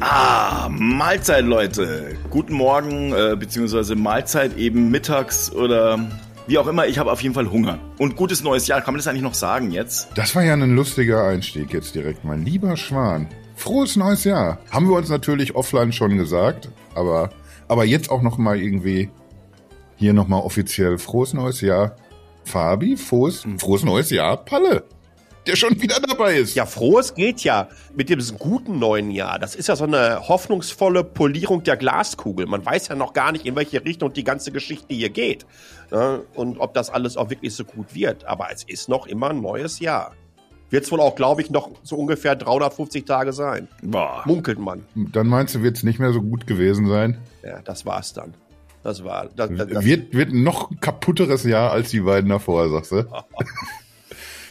Ah, Mahlzeit, Leute. Guten Morgen, äh, beziehungsweise Mahlzeit eben mittags oder wie auch immer. Ich habe auf jeden Fall Hunger. Und gutes neues Jahr. Kann man das eigentlich noch sagen jetzt? Das war ja ein lustiger Einstieg jetzt direkt mal. Lieber Schwan, frohes neues Jahr. Haben wir uns natürlich offline schon gesagt, aber, aber jetzt auch noch mal irgendwie hier noch mal offiziell frohes neues Jahr. Fabi, frohes, frohes neues Jahr, Palle der schon wieder dabei ist. Ja, frohes geht ja mit dem guten neuen Jahr. Das ist ja so eine hoffnungsvolle Polierung der Glaskugel. Man weiß ja noch gar nicht, in welche Richtung die ganze Geschichte hier geht. Ne? Und ob das alles auch wirklich so gut wird. Aber es ist noch immer ein neues Jahr. Wird es wohl auch, glaube ich, noch so ungefähr 350 Tage sein. Boah. Munkelt man. Dann meinst du, wird es nicht mehr so gut gewesen sein? Ja, das war's dann. Das war. Das, das, wird, wird ein noch kaputteres Jahr als die beiden davor, sagst du?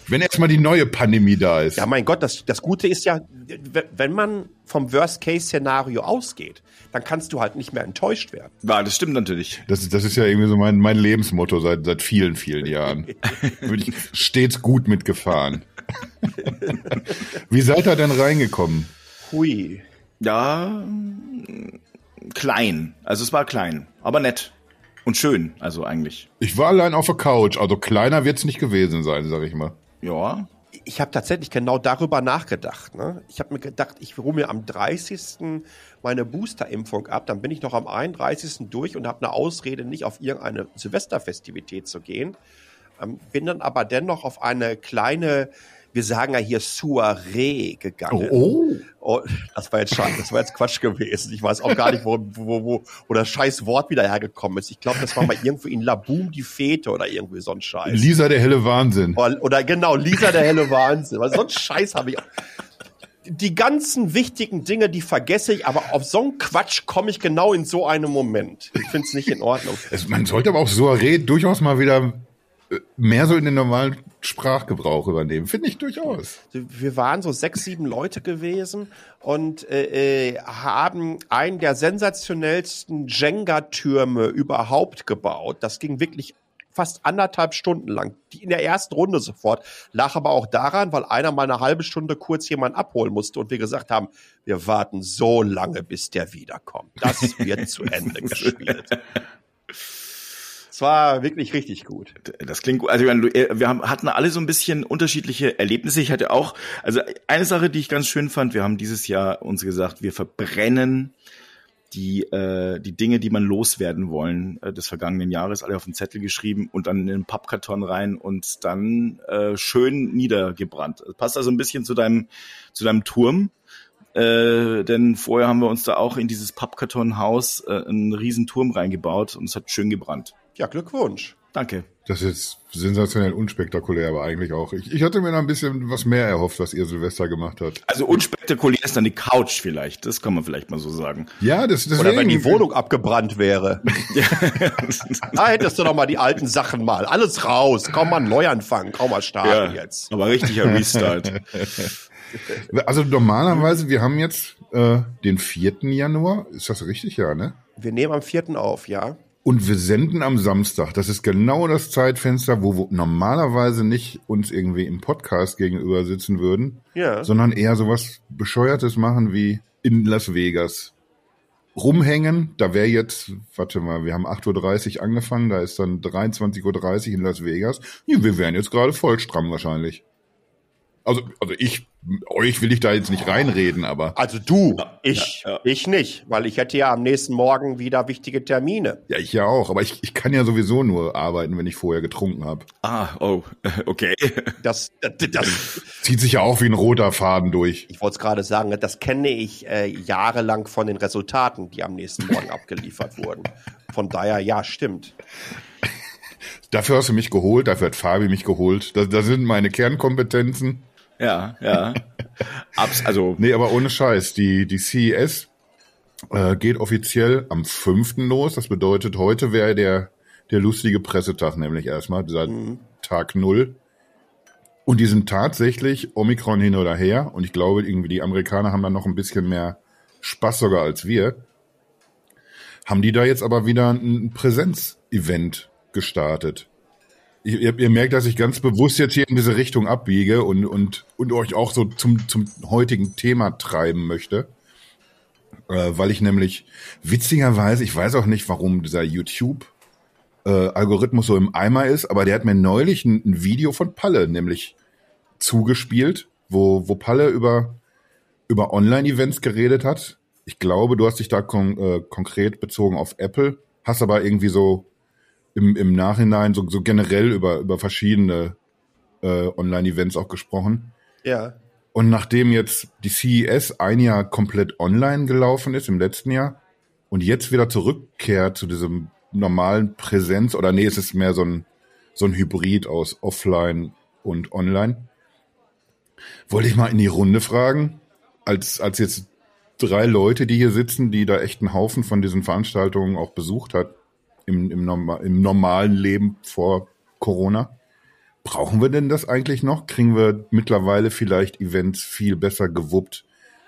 Wenn erstmal die neue Pandemie da ist. Ja, mein Gott, das, das Gute ist ja, wenn man vom Worst-Case-Szenario ausgeht, dann kannst du halt nicht mehr enttäuscht werden. Ja, das stimmt natürlich. Das, das ist ja irgendwie so mein, mein Lebensmotto seit, seit vielen, vielen Jahren. Bin ich stets gut mitgefahren. Wie seid ihr denn reingekommen? Hui. Ja, klein. Also es war klein, aber nett. Und schön, also eigentlich. Ich war allein auf der Couch, also kleiner wird's nicht gewesen sein, sag ich mal. Ja. Ich habe tatsächlich genau darüber nachgedacht. Ne? Ich habe mir gedacht, ich hole mir am 30. meine Boosterimpfung ab, dann bin ich noch am 31. durch und habe eine Ausrede, nicht auf irgendeine Silvesterfestivität zu gehen. Ähm, bin dann aber dennoch auf eine kleine wir sagen ja hier Soiree gegangen. Oh, oh. das war jetzt Scheiß, das war jetzt Quatsch gewesen. Ich weiß auch gar nicht, wo, wo, wo, wo das scheiß Wort wieder hergekommen ist. Ich glaube, das war mal irgendwo in Laboom die Fete oder irgendwie so ein Scheiß. Lisa der helle Wahnsinn. Oder, oder genau, Lisa der helle Wahnsinn. Weil so ein Scheiß habe ich. Die ganzen wichtigen Dinge, die vergesse ich, aber auf so einen Quatsch komme ich genau in so einem Moment. Ich finde es nicht in Ordnung. Es, man sollte aber auch Soiree durchaus mal wieder mehr so in den normalen Sprachgebrauch übernehmen. Finde ich durchaus. Wir waren so sechs, sieben Leute gewesen und äh, äh, haben einen der sensationellsten Jenga-Türme überhaupt gebaut. Das ging wirklich fast anderthalb Stunden lang. Die in der ersten Runde sofort. Lag aber auch daran, weil einer mal eine halbe Stunde kurz jemand abholen musste und wir gesagt haben, wir warten so lange, bis der wiederkommt. Das wird zu Ende gespielt. Es war wirklich richtig gut. Das klingt gut. Also äh, wir hatten alle so ein bisschen unterschiedliche Erlebnisse. Ich hatte auch, also eine Sache, die ich ganz schön fand, wir haben dieses Jahr uns gesagt, wir verbrennen die, äh, die Dinge, die man loswerden wollen äh, des vergangenen Jahres, alle auf den Zettel geschrieben und dann in den Pappkarton rein und dann äh, schön niedergebrannt. Das passt also ein bisschen zu deinem, zu deinem Turm. Äh, denn vorher haben wir uns da auch in dieses Pappkartonhaus äh, einen riesen Turm reingebaut und es hat schön gebrannt. Ja, Glückwunsch. Danke. Das ist sensationell unspektakulär, aber eigentlich auch. Ich, ich hatte mir noch ein bisschen was mehr erhofft, was ihr Silvester gemacht habt. Also unspektakulär ist dann die Couch vielleicht. Das kann man vielleicht mal so sagen. Ja, das ist Oder wenn die Wohnung abgebrannt wäre. da hättest du doch mal die alten Sachen mal. Alles raus. Komm mal Neuanfang. Komm mal starten ja, jetzt. Aber richtiger Restart. also normalerweise, wir haben jetzt äh, den 4. Januar. Ist das richtig, ja, ne? Wir nehmen am 4. auf, ja. Und wir senden am Samstag. Das ist genau das Zeitfenster, wo wir normalerweise nicht uns irgendwie im Podcast gegenüber sitzen würden, ja. sondern eher sowas Bescheuertes machen wie in Las Vegas. Rumhängen, da wäre jetzt, warte mal, wir haben 8.30 Uhr angefangen, da ist dann 23.30 Uhr in Las Vegas. Ja, wir wären jetzt gerade voll stramm wahrscheinlich. Also, also ich, euch will ich da jetzt nicht reinreden, aber. Also du, ich, ja, ja. ich nicht, weil ich hätte ja am nächsten Morgen wieder wichtige Termine. Ja, ich ja auch, aber ich, ich kann ja sowieso nur arbeiten, wenn ich vorher getrunken habe. Ah, oh, okay. Das, das, das zieht sich ja auch wie ein roter Faden durch. Ich wollte es gerade sagen, das kenne ich äh, jahrelang von den Resultaten, die am nächsten Morgen abgeliefert wurden. Von daher, ja, stimmt. Dafür hast du mich geholt, dafür hat Fabi mich geholt. Das, das sind meine Kernkompetenzen. Ja, ja. Abs also. Nee, aber ohne Scheiß. Die, die CES äh, geht offiziell am 5. los. Das bedeutet, heute wäre der, der lustige Pressetag, nämlich erstmal, dieser mhm. Tag Null. Und die sind tatsächlich Omikron hin oder her. Und ich glaube, irgendwie die Amerikaner haben da noch ein bisschen mehr Spaß sogar als wir. Haben die da jetzt aber wieder ein Präsenzevent gestartet? Ihr, ihr, merkt, dass ich ganz bewusst jetzt hier in diese Richtung abbiege und, und, und euch auch so zum, zum heutigen Thema treiben möchte. äh, weil ich nämlich witzigerweise, ich weiß auch nicht, warum dieser YouTube äh, so im Eimer ist, aber der hat mir neulich ein, ein Video von Palle nämlich zugespielt, wo, wo Palle über, über Online-Events geredet hat. Ich glaube, du hast dich da kon äh, konkret bezogen auf Apple, hast aber irgendwie so im, im Nachhinein so, so generell über, über verschiedene äh, Online-Events auch gesprochen. Ja. Und nachdem jetzt die CES ein Jahr komplett online gelaufen ist im letzten Jahr und jetzt wieder zurückkehrt zu diesem normalen Präsenz oder nee, es ist mehr so ein, so ein Hybrid aus offline und online. Wollte ich mal in die Runde fragen, als, als jetzt drei Leute, die hier sitzen, die da echt einen Haufen von diesen Veranstaltungen auch besucht hat im, im, im normalen Leben vor Corona. Brauchen wir denn das eigentlich noch? Kriegen wir mittlerweile vielleicht Events viel besser gewuppt,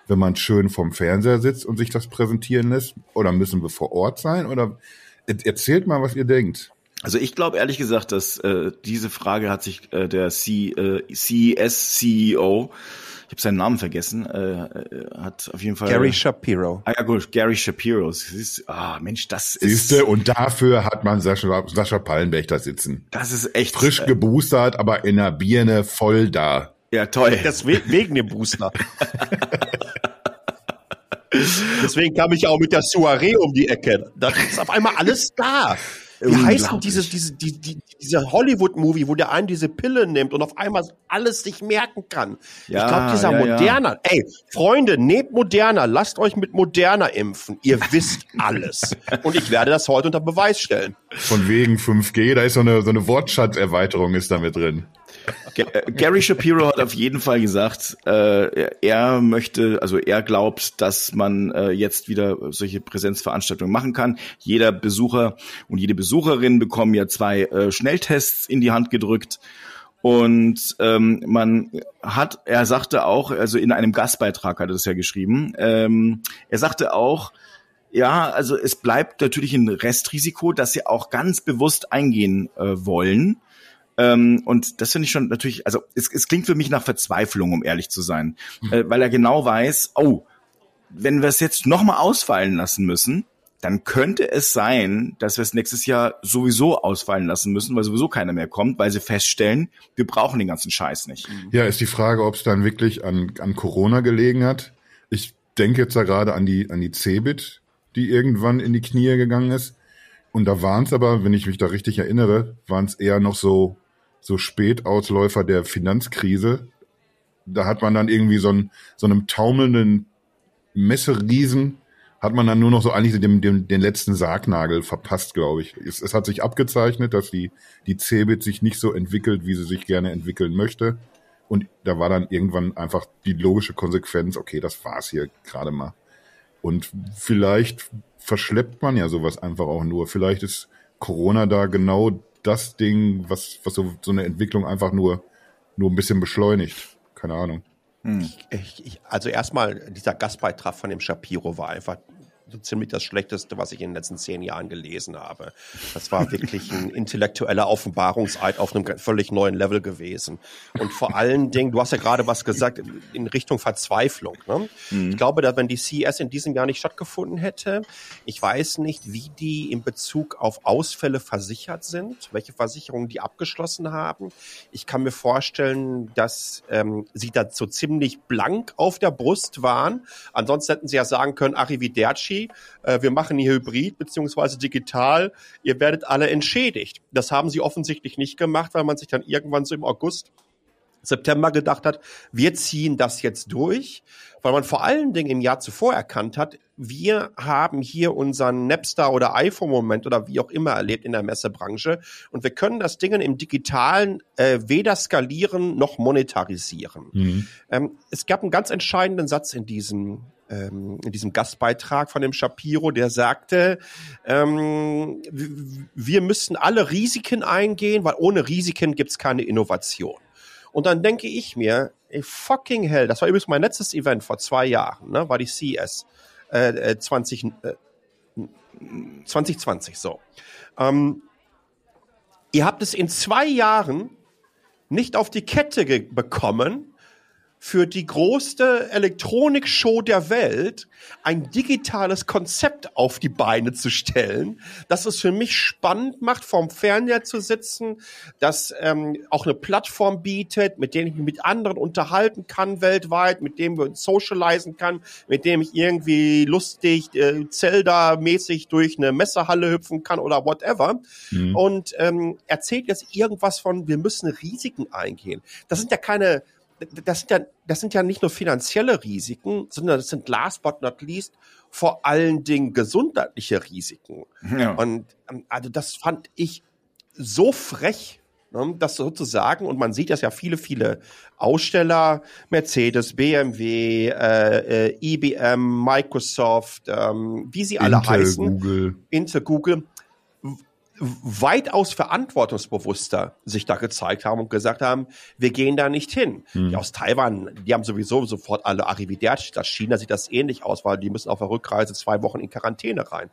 wenn man schön vorm Fernseher sitzt und sich das präsentieren lässt? Oder müssen wir vor Ort sein? Oder erzählt mal, was ihr denkt. Also ich glaube ehrlich gesagt, dass äh, diese Frage hat sich äh, der C, äh, CES CEO ich habe seinen Namen vergessen, äh, äh, hat auf jeden Fall. Gary Shapiro. Ah ja gut, Gary Shapiro. Ist, ah Mensch, das ist. Siehste, und dafür hat man Sascha, Sascha Pallenberg da sitzen. Das ist echt. Frisch äh, geboostert, aber in der Birne voll da. Ja, toll. Deswegen dem Booster. Deswegen kam ich auch mit der Soiree um die Ecke. Da ist auf einmal alles da. Wie heißt diese, diese, die, die, dieser Hollywood-Movie, wo der einen diese Pille nimmt und auf einmal alles sich merken kann? Ja, ich glaube, dieser ja, Moderna, ja. ey, Freunde, nehmt Moderna, lasst euch mit Moderna impfen. Ihr wisst alles. und ich werde das heute unter Beweis stellen. Von wegen 5G, da ist so eine, so eine Wortschatzerweiterung ist damit drin. Äh, Gary Shapiro hat auf jeden Fall gesagt, äh, er möchte, also er glaubt, dass man äh, jetzt wieder solche Präsenzveranstaltungen machen kann. Jeder Besucher und jede Besucherin bekommen ja zwei äh, Schnelltests in die Hand gedrückt. Und ähm, man hat, er sagte auch, also in einem Gastbeitrag hat er das ja geschrieben, ähm, er sagte auch, ja, also es bleibt natürlich ein Restrisiko, dass sie auch ganz bewusst eingehen äh, wollen. Ähm, und das finde ich schon natürlich, also es, es klingt für mich nach Verzweiflung, um ehrlich zu sein, mhm. äh, weil er genau weiß, oh, wenn wir es jetzt nochmal ausfallen lassen müssen, dann könnte es sein, dass wir es nächstes Jahr sowieso ausfallen lassen müssen, weil sowieso keiner mehr kommt, weil sie feststellen, wir brauchen den ganzen Scheiß nicht. Mhm. Ja, ist die Frage, ob es dann wirklich an, an Corona gelegen hat. Ich denke jetzt da gerade an die, an die Cebit, die irgendwann in die Knie gegangen ist. Und da waren es aber, wenn ich mich da richtig erinnere, waren es eher noch so so Spätausläufer der Finanzkrise. Da hat man dann irgendwie so, ein, so einem taumelnden Messeriesen hat man dann nur noch so eigentlich den, den, den letzten Sargnagel verpasst, glaube ich. Es, es, hat sich abgezeichnet, dass die, die Cebit sich nicht so entwickelt, wie sie sich gerne entwickeln möchte. Und da war dann irgendwann einfach die logische Konsequenz, okay, das war's hier gerade mal. Und vielleicht verschleppt man ja sowas einfach auch nur. Vielleicht ist Corona da genau das Ding, was, was so, so eine Entwicklung einfach nur, nur ein bisschen beschleunigt. Keine Ahnung. Hm. Ich, ich, also erstmal, dieser Gastbeitrag von dem Shapiro war einfach so ziemlich das Schlechteste, was ich in den letzten zehn Jahren gelesen habe. Das war wirklich ein intellektueller Offenbarungseid auf einem völlig neuen Level gewesen. Und vor allen Dingen, du hast ja gerade was gesagt in Richtung Verzweiflung. Ne? Mhm. Ich glaube, dass wenn die CES in diesem Jahr nicht stattgefunden hätte, ich weiß nicht, wie die in Bezug auf Ausfälle versichert sind, welche Versicherungen die abgeschlossen haben. Ich kann mir vorstellen, dass ähm, sie da so ziemlich blank auf der Brust waren. Ansonsten hätten sie ja sagen können, Arrivederci, äh, wir machen hier Hybrid beziehungsweise digital, ihr werdet alle entschädigt. Das haben sie offensichtlich nicht gemacht, weil man sich dann irgendwann so im August September gedacht hat, wir ziehen das jetzt durch, weil man vor allen Dingen im Jahr zuvor erkannt hat, wir haben hier unseren Napster oder iPhone-Moment oder wie auch immer erlebt in der Messebranche und wir können das Ding im Digitalen äh, weder skalieren noch monetarisieren. Mhm. Ähm, es gab einen ganz entscheidenden Satz in diesem ähm, in diesem Gastbeitrag von dem Shapiro, der sagte, ähm, wir müssen alle Risiken eingehen, weil ohne Risiken gibt's keine Innovation. Und dann denke ich mir, ey, fucking hell, das war übrigens mein letztes Event vor zwei Jahren, ne, war die CS äh, 20, äh, 2020 so. Ähm, ihr habt es in zwei Jahren nicht auf die Kette bekommen, für die größte Elektronikshow der Welt ein digitales Konzept auf die Beine zu stellen, das es für mich spannend macht, vorm Fernseher zu sitzen, das ähm, auch eine Plattform bietet, mit der ich mich mit anderen unterhalten kann weltweit, mit dem wir socialisen kann, mit dem ich irgendwie lustig äh, Zelda-mäßig durch eine Messehalle hüpfen kann oder whatever. Mhm. Und ähm, erzählt jetzt irgendwas von, wir müssen Risiken eingehen. Das sind ja keine das sind ja, das sind ja nicht nur finanzielle Risiken, sondern das sind last but not least vor allen Dingen gesundheitliche Risiken. Ja. Und ähm, also das fand ich so frech, ne, das sozusagen, und man sieht das ja viele, viele Aussteller, Mercedes, BMW, äh, äh, IBM, Microsoft, ähm, wie sie alle Intel, heißen, Google. Intel, Google, weitaus verantwortungsbewusster sich da gezeigt haben und gesagt haben, wir gehen da nicht hin. Hm. Die aus Taiwan, die haben sowieso sofort alle Arrivederci. Das China sieht das ähnlich aus, weil die müssen auf der Rückreise zwei Wochen in Quarantäne rein.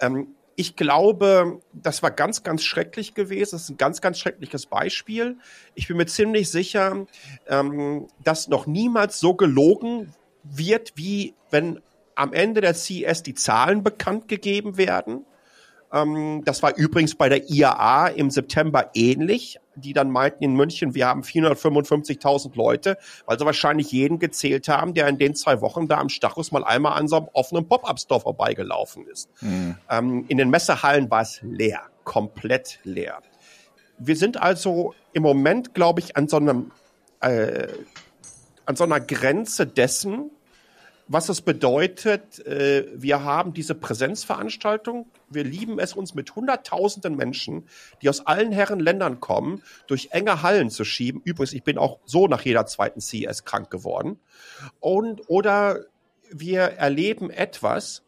Ähm, ich glaube, das war ganz, ganz schrecklich gewesen. Das ist ein ganz, ganz schreckliches Beispiel. Ich bin mir ziemlich sicher, ähm, dass noch niemals so gelogen wird, wie wenn am Ende der CS die Zahlen bekannt gegeben werden ähm, das war übrigens bei der IAA im September ähnlich. Die dann meinten in München, wir haben 455.000 Leute, weil sie wahrscheinlich jeden gezählt haben, der in den zwei Wochen da am Stachus mal einmal an so einem offenen Pop-Up-Store vorbeigelaufen ist. Mhm. Ähm, in den Messehallen war es leer, komplett leer. Wir sind also im Moment, glaube ich, an so einem äh, an so einer Grenze dessen, was es bedeutet, äh, wir haben diese Präsenzveranstaltung. Wir lieben es, uns mit hunderttausenden Menschen, die aus allen Herren Ländern kommen, durch enge Hallen zu schieben. Übrigens, ich bin auch so nach jeder zweiten CS krank geworden. Und, oder wir erleben etwas,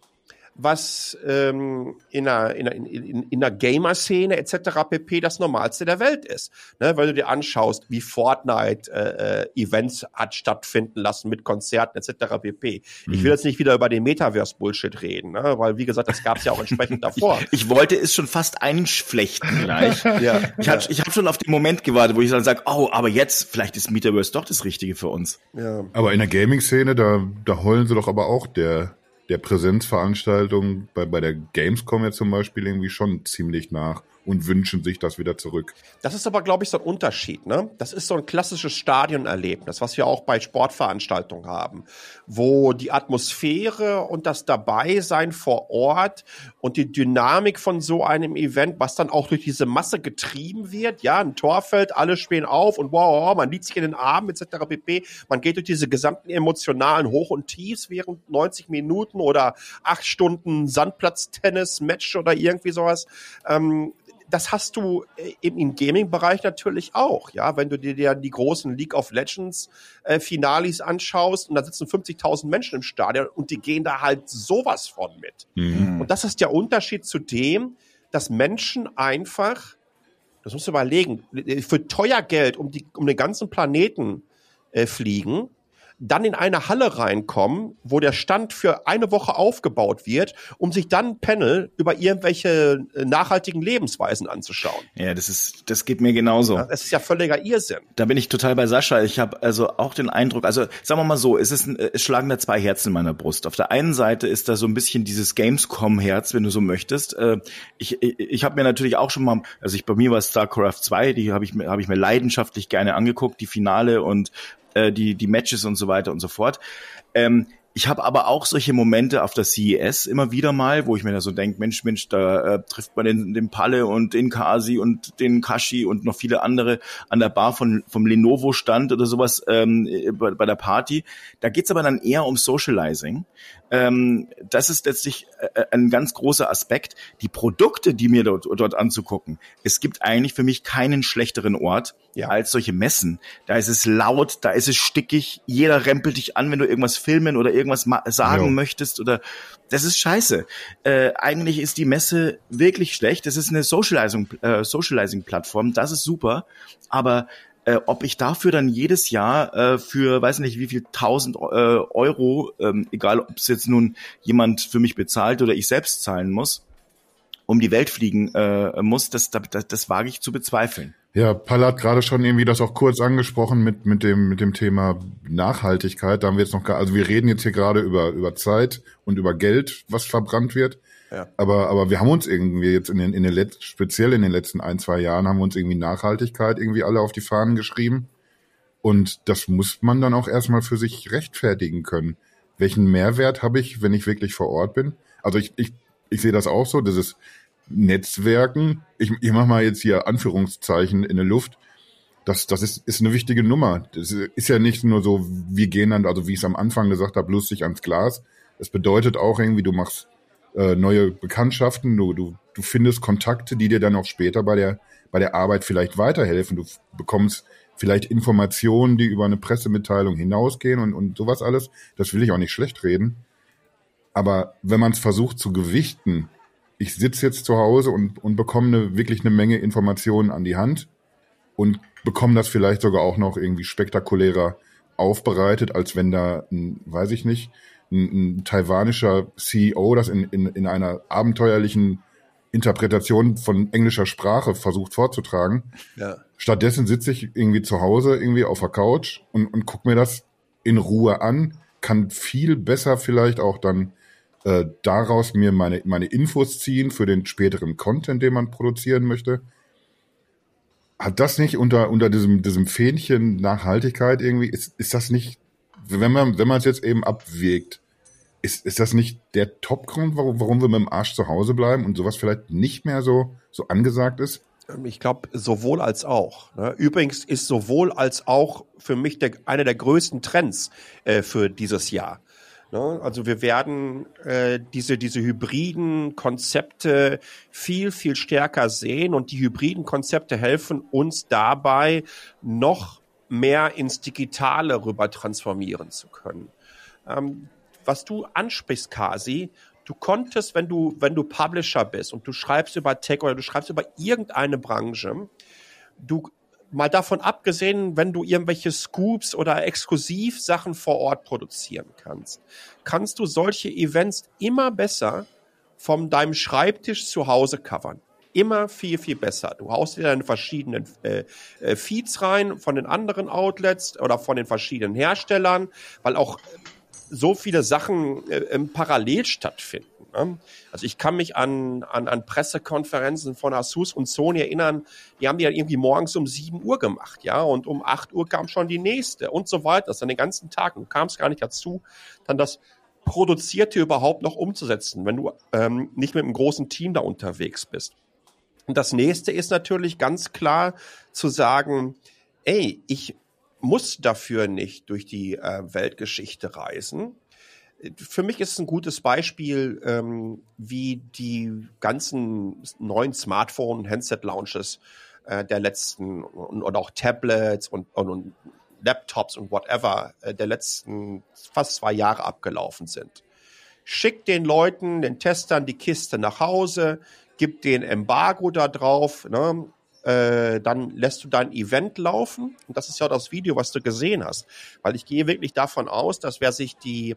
was ähm, in einer, in, einer, in, in einer Gamer-Szene etc. pp. das Normalste der Welt ist. Ne? Weil du dir anschaust, wie Fortnite äh, äh, Events hat stattfinden lassen mit Konzerten etc. pp. Mhm. Ich will jetzt nicht wieder über den Metaverse-Bullshit reden, ne? weil wie gesagt, das gab es ja auch entsprechend davor. Ich, ich, wollte es schon fast einflechten gleich. ja, ich habe ich hab schon auf den Moment gewartet, wo ich dann sage, oh, aber jetzt, vielleicht ist Metaverse doch das Richtige für uns. Ja. Aber in der Gaming-Szene, da, da heulen sie doch aber auch der der Präsenzveranstaltung bei, bei der Gamescom jetzt zum Beispiel irgendwie schon ziemlich nach und wünschen sich das wieder zurück. Das ist aber, glaube ich, so ein Unterschied. Ne? Das ist so ein klassisches Stadionerlebnis, was wir auch bei Sportveranstaltungen haben, wo die Atmosphäre und das Dabeisein vor Ort und die Dynamik von so einem Event, was dann auch durch diese Masse getrieben wird, ja, ein Torfeld, alle spielen auf und wow, man liegt sich in den Armen etc. pp. Man geht durch diese gesamten emotionalen Hoch und Tiefs während 90 Minuten oder acht Stunden Sandplatztennis-Match oder irgendwie sowas. Ähm, das hast du äh, im, im Gaming-Bereich natürlich auch, ja. Wenn du dir die großen League of Legends äh, Finalis anschaust und da sitzen 50.000 Menschen im Stadion und die gehen da halt sowas von mit. Mhm. Und das ist der Unterschied zu dem, dass Menschen einfach, das musst du überlegen, für teuer Geld um, die, um den ganzen Planeten äh, fliegen dann in eine Halle reinkommen, wo der Stand für eine Woche aufgebaut wird, um sich dann Panel über irgendwelche äh, nachhaltigen Lebensweisen anzuschauen. Ja, das ist, das geht mir genauso. Das ist ja völliger Irrsinn. Da bin ich total bei Sascha. Ich habe also auch den Eindruck, also sagen wir mal so, es ist, es schlagen da zwei Herzen in meiner Brust. Auf der einen Seite ist da so ein bisschen dieses Gamescom-Herz, wenn du so möchtest. Äh, ich, ich, ich habe mir natürlich auch schon mal, also ich bei mir war StarCraft 2, die habe ich, mir hab ich mir leidenschaftlich gerne angeguckt, die Finale und äh, die, die Matches und so weiter und so fort. Ähm, ich habe aber auch solche Momente auf der CES immer wieder mal, wo ich mir da so denke, Mensch, Mensch, da äh, trifft man den, den Palle und den Kasi und den Kashi und noch viele andere an der Bar von, vom Lenovo-Stand oder sowas ähm, bei, bei der Party. Da geht's aber dann eher um Socializing. Ähm, das ist letztlich äh, ein ganz großer Aspekt. Die Produkte, die mir dort, dort anzugucken, es gibt eigentlich für mich keinen schlechteren Ort ja. als solche Messen. Da ist es laut, da ist es stickig, jeder rempelt dich an, wenn du irgendwas filmen oder irgendwas sagen ja. möchtest oder das ist scheiße. Äh, eigentlich ist die Messe wirklich schlecht. Das ist eine Socializing, äh, Socializing-Plattform, das ist super, aber äh, ob ich dafür dann jedes Jahr äh, für weiß nicht wie viel tausend äh, Euro, ähm, egal ob es jetzt nun jemand für mich bezahlt oder ich selbst zahlen muss, um die Welt fliegen äh, muss, das, das, das wage ich zu bezweifeln. Ja, Paul hat gerade schon irgendwie das auch kurz angesprochen mit, mit dem, mit dem Thema Nachhaltigkeit. Da haben wir jetzt noch also wir reden jetzt hier gerade über, über Zeit und über Geld, was verbrannt wird. Aber, aber wir haben uns irgendwie jetzt in den, in den letzten, speziell in den letzten ein, zwei Jahren haben wir uns irgendwie Nachhaltigkeit irgendwie alle auf die Fahnen geschrieben. Und das muss man dann auch erstmal für sich rechtfertigen können. Welchen Mehrwert habe ich, wenn ich wirklich vor Ort bin? Also ich, ich, ich sehe das auch so, dieses Netzwerken, ich, ich mache mal jetzt hier Anführungszeichen in der Luft, das, das ist, ist eine wichtige Nummer. Das ist ja nicht nur so, wir gehen dann, also wie ich es am Anfang gesagt habe, lustig ans Glas. Das bedeutet auch irgendwie, du machst äh, neue Bekanntschaften, du, du, du findest Kontakte, die dir dann auch später bei der, bei der Arbeit vielleicht weiterhelfen. Du bekommst vielleicht Informationen, die über eine Pressemitteilung hinausgehen und, und sowas alles. Das will ich auch nicht schlecht reden. Aber wenn man es versucht zu gewichten, ich sitze jetzt zu Hause und, und bekomme eine, wirklich eine Menge Informationen an die Hand und bekomme das vielleicht sogar auch noch irgendwie spektakulärer aufbereitet, als wenn da, ein, weiß ich nicht, ein, ein taiwanischer CEO das in, in, in einer abenteuerlichen Interpretation von englischer Sprache versucht vorzutragen. Ja. Stattdessen sitze ich irgendwie zu Hause, irgendwie auf der Couch und, und gucke mir das in Ruhe an, kann viel besser vielleicht auch dann äh, daraus mir meine, meine Infos ziehen für den späteren Content, den man produzieren möchte. Hat das nicht unter, unter diesem, diesem Fähnchen Nachhaltigkeit irgendwie, ist, ist das nicht, wenn man, wenn man es jetzt eben abwägt, ist, ist das nicht der Top-Grund, warum, warum wir mit dem Arsch zu Hause bleiben und sowas vielleicht nicht mehr so, so angesagt ist? Ähm, ich glaube, sowohl als auch. Ne? Übrigens ist sowohl als auch für mich der, einer der größten Trends äh, für dieses Jahr. Ne? Also wir werden äh, diese, diese hybriden Konzepte viel, viel stärker sehen und die hybriden Konzepte helfen uns dabei, noch mehr ins Digitale rüber transformieren zu können. Ähm, was du ansprichst, Kasi, du konntest, wenn du, wenn du Publisher bist und du schreibst über Tech oder du schreibst über irgendeine Branche, du mal davon abgesehen, wenn du irgendwelche Scoops oder Exklusivsachen vor Ort produzieren kannst, kannst du solche Events immer besser von deinem Schreibtisch zu Hause covern. Immer viel, viel besser. Du haust dir deine verschiedenen äh, äh, Feeds rein von den anderen Outlets oder von den verschiedenen Herstellern, weil auch so viele Sachen äh, parallel stattfinden. Ne? Also ich kann mich an, an, an Pressekonferenzen von Asus und Sony erinnern, die haben die ja irgendwie morgens um 7 Uhr gemacht, ja, und um 8 Uhr kam schon die nächste und so weiter. Das dann den ganzen Tag. Du kamst gar nicht dazu, dann das Produzierte überhaupt noch umzusetzen, wenn du ähm, nicht mit einem großen Team da unterwegs bist. Und das nächste ist natürlich ganz klar zu sagen, ey, ich muss dafür nicht durch die äh, Weltgeschichte reisen. Für mich ist es ein gutes Beispiel, ähm, wie die ganzen neuen Smartphone-Handset-Launches äh, der letzten und, und, auch Tablets und, und, und Laptops und whatever äh, der letzten fast zwei Jahre abgelaufen sind. Schickt den Leuten, den Testern die Kiste nach Hause, gibt den Embargo da drauf, ne? Äh, dann lässt du dein Event laufen. Und das ist ja das Video, was du gesehen hast. Weil ich gehe wirklich davon aus, dass wer sich die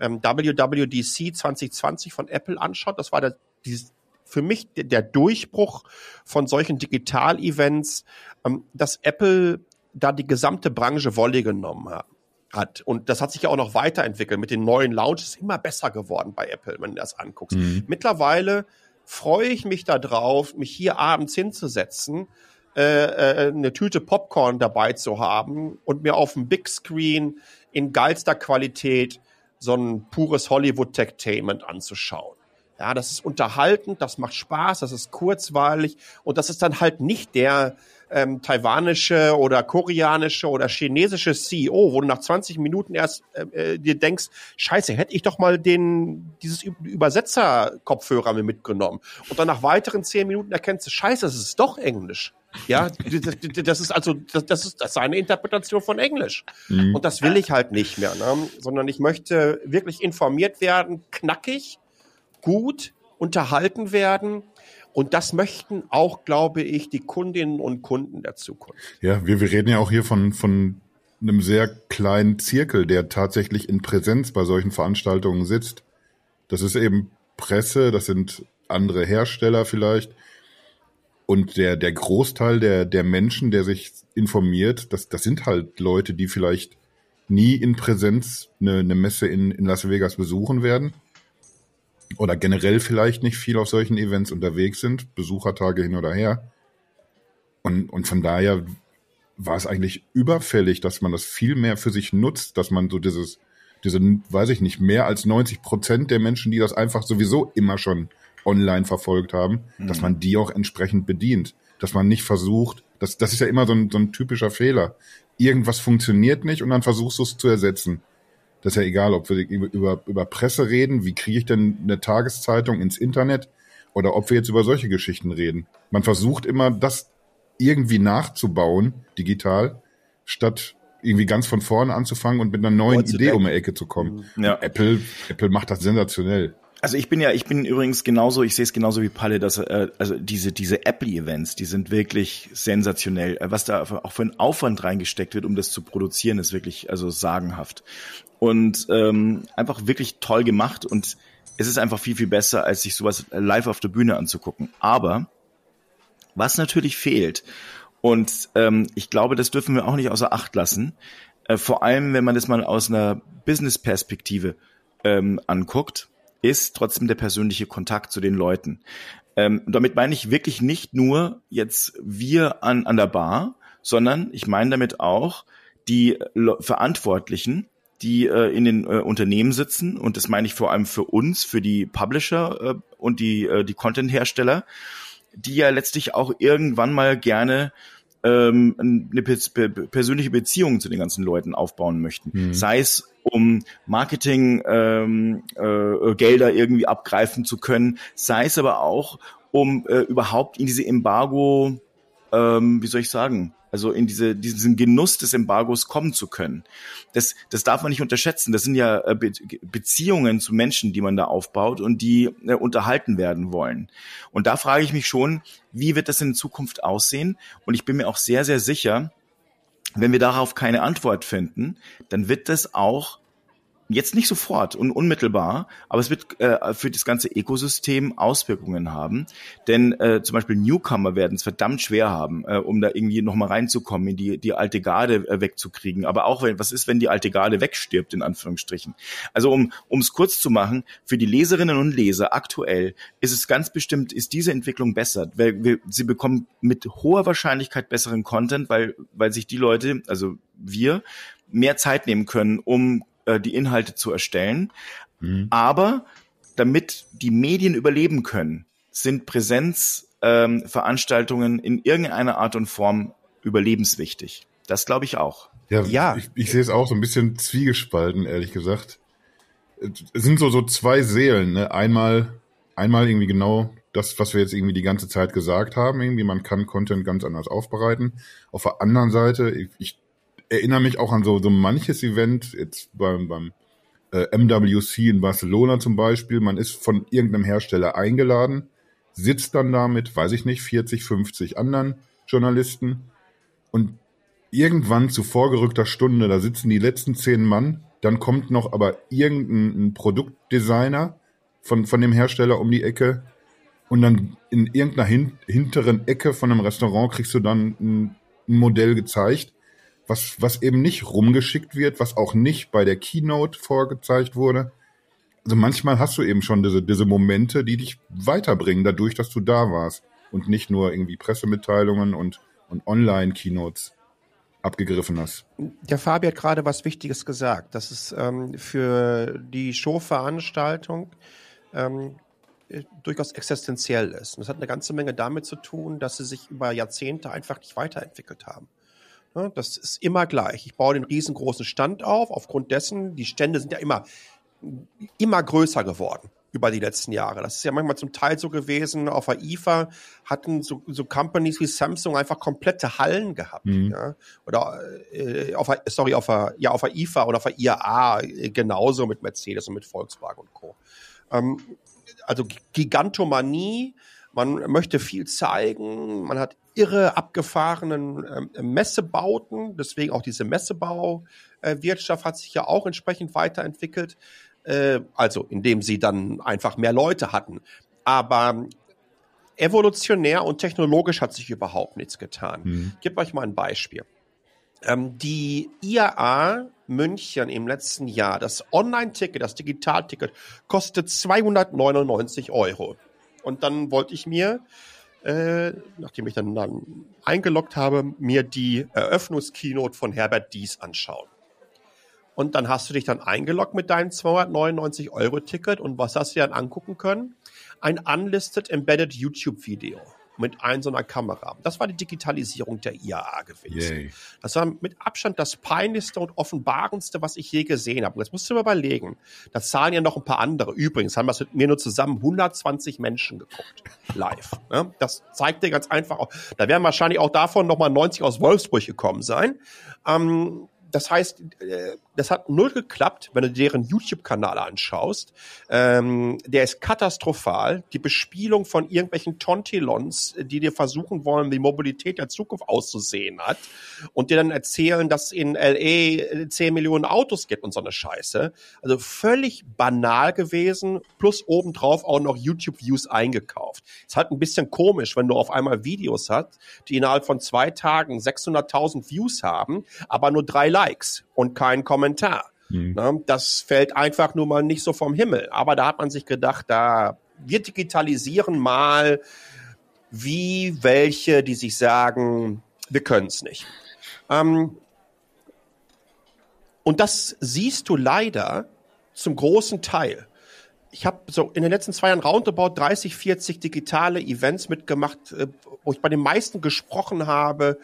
ähm, WWDC 2020 von Apple anschaut, das war der, die, für mich der Durchbruch von solchen Digital-Events, ähm, dass Apple da die gesamte Branche Wolle genommen hat hat. Und das hat sich ja auch noch weiterentwickelt. Mit den neuen Launches immer besser geworden bei Apple, wenn du das anguckst. Mhm. Mittlerweile freue ich mich darauf, mich hier abends hinzusetzen, äh, äh, eine Tüte Popcorn dabei zu haben und mir auf dem Big Screen in geilster Qualität so ein pures Hollywood-Techtainment anzuschauen. Ja, das ist unterhaltend, das macht Spaß, das ist kurzweilig und das ist dann halt nicht der ähm, taiwanische oder koreanische oder chinesische CEO, wo du nach 20 Minuten erst äh, äh, dir denkst, scheiße, hätte ich doch mal den dieses Übersetzer-Kopfhörer mir mitgenommen. Und dann nach weiteren 10 Minuten erkennst du, scheiße, das ist doch Englisch. Ja, das ist also, das, ist, das ist eine Interpretation von Englisch. Mhm. Und das will ich halt nicht mehr, ne? sondern ich möchte wirklich informiert werden, knackig, gut, unterhalten werden und das möchten auch, glaube ich, die Kundinnen und Kunden der Zukunft. Ja, wir, wir reden ja auch hier von, von einem sehr kleinen Zirkel, der tatsächlich in Präsenz bei solchen Veranstaltungen sitzt. Das ist eben Presse, das sind andere Hersteller vielleicht. Und der, der Großteil der, der Menschen, der sich informiert, das, das sind halt Leute, die vielleicht nie in Präsenz eine, eine Messe in, in Las Vegas besuchen werden. Oder generell vielleicht nicht viel auf solchen Events unterwegs sind, Besuchertage hin oder her. Und, und von daher war es eigentlich überfällig, dass man das viel mehr für sich nutzt, dass man so dieses, diese, weiß ich nicht, mehr als 90 Prozent der Menschen, die das einfach sowieso immer schon online verfolgt haben, mhm. dass man die auch entsprechend bedient. Dass man nicht versucht, das, das ist ja immer so ein, so ein typischer Fehler. Irgendwas funktioniert nicht und dann versuchst du es zu ersetzen. Das ist ja egal, ob wir über, über Presse reden, wie kriege ich denn eine Tageszeitung ins Internet oder ob wir jetzt über solche Geschichten reden. Man versucht immer, das irgendwie nachzubauen, digital, statt irgendwie ganz von vorne anzufangen und mit einer neuen Idee um die Ecke zu kommen. Ja. Apple, Apple macht das sensationell. Also ich bin ja, ich bin übrigens genauso, ich sehe es genauso wie Palle, dass äh, also diese diese Apple-Events, die sind wirklich sensationell. Äh, was da auch für ein Aufwand reingesteckt wird, um das zu produzieren, ist wirklich also sagenhaft und ähm, einfach wirklich toll gemacht und es ist einfach viel viel besser, als sich sowas live auf der Bühne anzugucken. Aber was natürlich fehlt und ähm, ich glaube, das dürfen wir auch nicht außer Acht lassen, äh, vor allem wenn man das mal aus einer Business-Perspektive ähm, anguckt ist trotzdem der persönliche Kontakt zu den Leuten. Ähm, damit meine ich wirklich nicht nur jetzt wir an, an der Bar, sondern ich meine damit auch die Verantwortlichen, die äh, in den äh, Unternehmen sitzen und das meine ich vor allem für uns, für die Publisher äh, und die, äh, die Content-Hersteller, die ja letztlich auch irgendwann mal gerne ähm, eine persönliche Beziehung zu den ganzen Leuten aufbauen möchten. Mhm. Sei es um Marketing ähm, äh, Gelder irgendwie abgreifen zu können, sei es aber auch um äh, überhaupt in diese Embargo, ähm, wie soll ich sagen, also in diese, diesen Genuss des Embargos kommen zu können. Das, das darf man nicht unterschätzen. Das sind ja äh, Be Beziehungen zu Menschen, die man da aufbaut und die äh, unterhalten werden wollen. Und da frage ich mich schon, wie wird das in Zukunft aussehen? Und ich bin mir auch sehr, sehr sicher, wenn wir darauf keine Antwort finden, dann wird das auch Jetzt nicht sofort und unmittelbar, aber es wird äh, für das ganze Ökosystem Auswirkungen haben. Denn äh, zum Beispiel Newcomer werden es verdammt schwer haben, äh, um da irgendwie nochmal reinzukommen, in die, die alte Garde äh, wegzukriegen. Aber auch, wenn, was ist, wenn die alte Garde wegstirbt, in Anführungsstrichen. Also um es kurz zu machen, für die Leserinnen und Leser aktuell ist es ganz bestimmt, ist diese Entwicklung besser. Weil wir, sie bekommen mit hoher Wahrscheinlichkeit besseren Content, weil, weil sich die Leute, also wir, mehr Zeit nehmen können, um äh, die Inhalte zu erstellen. Mhm. Aber damit die Medien überleben können, sind Präsenzveranstaltungen ähm, in irgendeiner Art und Form überlebenswichtig. Das glaube ich auch. Ja, ja. Ich, ich sehe es auch so ein bisschen zwiegespalten, ehrlich gesagt. Es sind so, so zwei Seelen. Ne? Einmal, einmal irgendwie genau das, was wir jetzt irgendwie die ganze Zeit gesagt haben. Irgendwie, man kann Content ganz anders aufbereiten. Auf der anderen Seite, ich, ich erinnere mich auch an so, so manches Event, jetzt beim, beim äh, MWC in Barcelona zum Beispiel. Man ist von irgendeinem Hersteller eingeladen, sitzt dann da mit, weiß ich nicht, 40, 50 anderen Journalisten. Und irgendwann zu vorgerückter Stunde, da sitzen die letzten zehn Mann, dann kommt noch aber irgendein Produktdesigner von, von dem Hersteller um die Ecke. Und dann in irgendeiner hin, hinteren Ecke von einem Restaurant kriegst du dann ein, ein Modell gezeigt was, was eben nicht rumgeschickt wird, was auch nicht bei der Keynote vorgezeigt wurde. Also manchmal hast du eben schon diese, diese Momente, die dich weiterbringen, dadurch, dass du da warst und nicht nur irgendwie Pressemitteilungen und, und Online-Keynotes abgegriffen hast. Der Fabi hat gerade was Wichtiges gesagt, dass es ähm, für die Showveranstaltung ähm, durchaus existenziell ist. Und das hat eine ganze Menge damit zu tun, dass sie sich über Jahrzehnte einfach nicht weiterentwickelt haben. Ne, das ist immer gleich. Ich baue den riesengroßen Stand auf. Aufgrund dessen, die Stände sind ja immer, immer größer geworden über die letzten Jahre. Das ist ja manchmal zum Teil so gewesen. Auf der IFA hatten so, so Companies wie Samsung einfach komplette Hallen gehabt. Mhm. Ja? Oder äh, auf der, sorry, auf der, ja, auf der IFA oder auf der IAA äh, genauso mit Mercedes und mit Volkswagen und Co. Ähm, also Gigantomanie, man möchte viel zeigen, man hat irre abgefahrenen äh, Messebauten, deswegen auch diese Messebauwirtschaft hat sich ja auch entsprechend weiterentwickelt, äh, also indem sie dann einfach mehr Leute hatten. Aber evolutionär und technologisch hat sich überhaupt nichts getan. Mhm. Ich gebe euch mal ein Beispiel. Ähm, die IAA München im letzten Jahr, das Online-Ticket, das Digital-Ticket, kostet 299 Euro. Und dann wollte ich mir, äh, nachdem ich dann, dann eingeloggt habe, mir die Eröffnungskeynote von Herbert Dies anschauen. Und dann hast du dich dann eingeloggt mit deinem 299 Euro Ticket und was hast du dann angucken können? Ein unlisted embedded YouTube Video mit ein so einer Kamera. Das war die Digitalisierung der IAA gewesen. Yay. Das war mit Abstand das peinlichste und offenbarendste, was ich je gesehen habe. Und jetzt musst du mir überlegen, da zahlen ja noch ein paar andere. Übrigens haben wir es mit mir nur zusammen 120 Menschen geguckt, live. Das zeigt dir ganz einfach auch, da werden wahrscheinlich auch davon nochmal 90 aus Wolfsburg gekommen sein. Ähm, das heißt, äh, das hat null geklappt, wenn du deren YouTube-Kanal anschaust. Ähm, der ist katastrophal. Die Bespielung von irgendwelchen Tontilons, die dir versuchen wollen, wie Mobilität der Zukunft auszusehen hat und dir dann erzählen, dass in LA 10 Millionen Autos gibt und so eine Scheiße. Also völlig banal gewesen, plus obendrauf auch noch YouTube-Views eingekauft. Ist halt ein bisschen komisch, wenn du auf einmal Videos hast, die innerhalb von zwei Tagen 600.000 Views haben, aber nur drei Likes und kein Kommentar. Mhm. Ne, das fällt einfach nur mal nicht so vom Himmel. Aber da hat man sich gedacht, da wir digitalisieren mal wie welche, die sich sagen, wir können es nicht. Ähm, und das siehst du leider zum großen Teil. Ich habe so in den letzten zwei Jahren roundabout 30, 40 digitale Events mitgemacht, äh, wo ich bei den meisten gesprochen habe,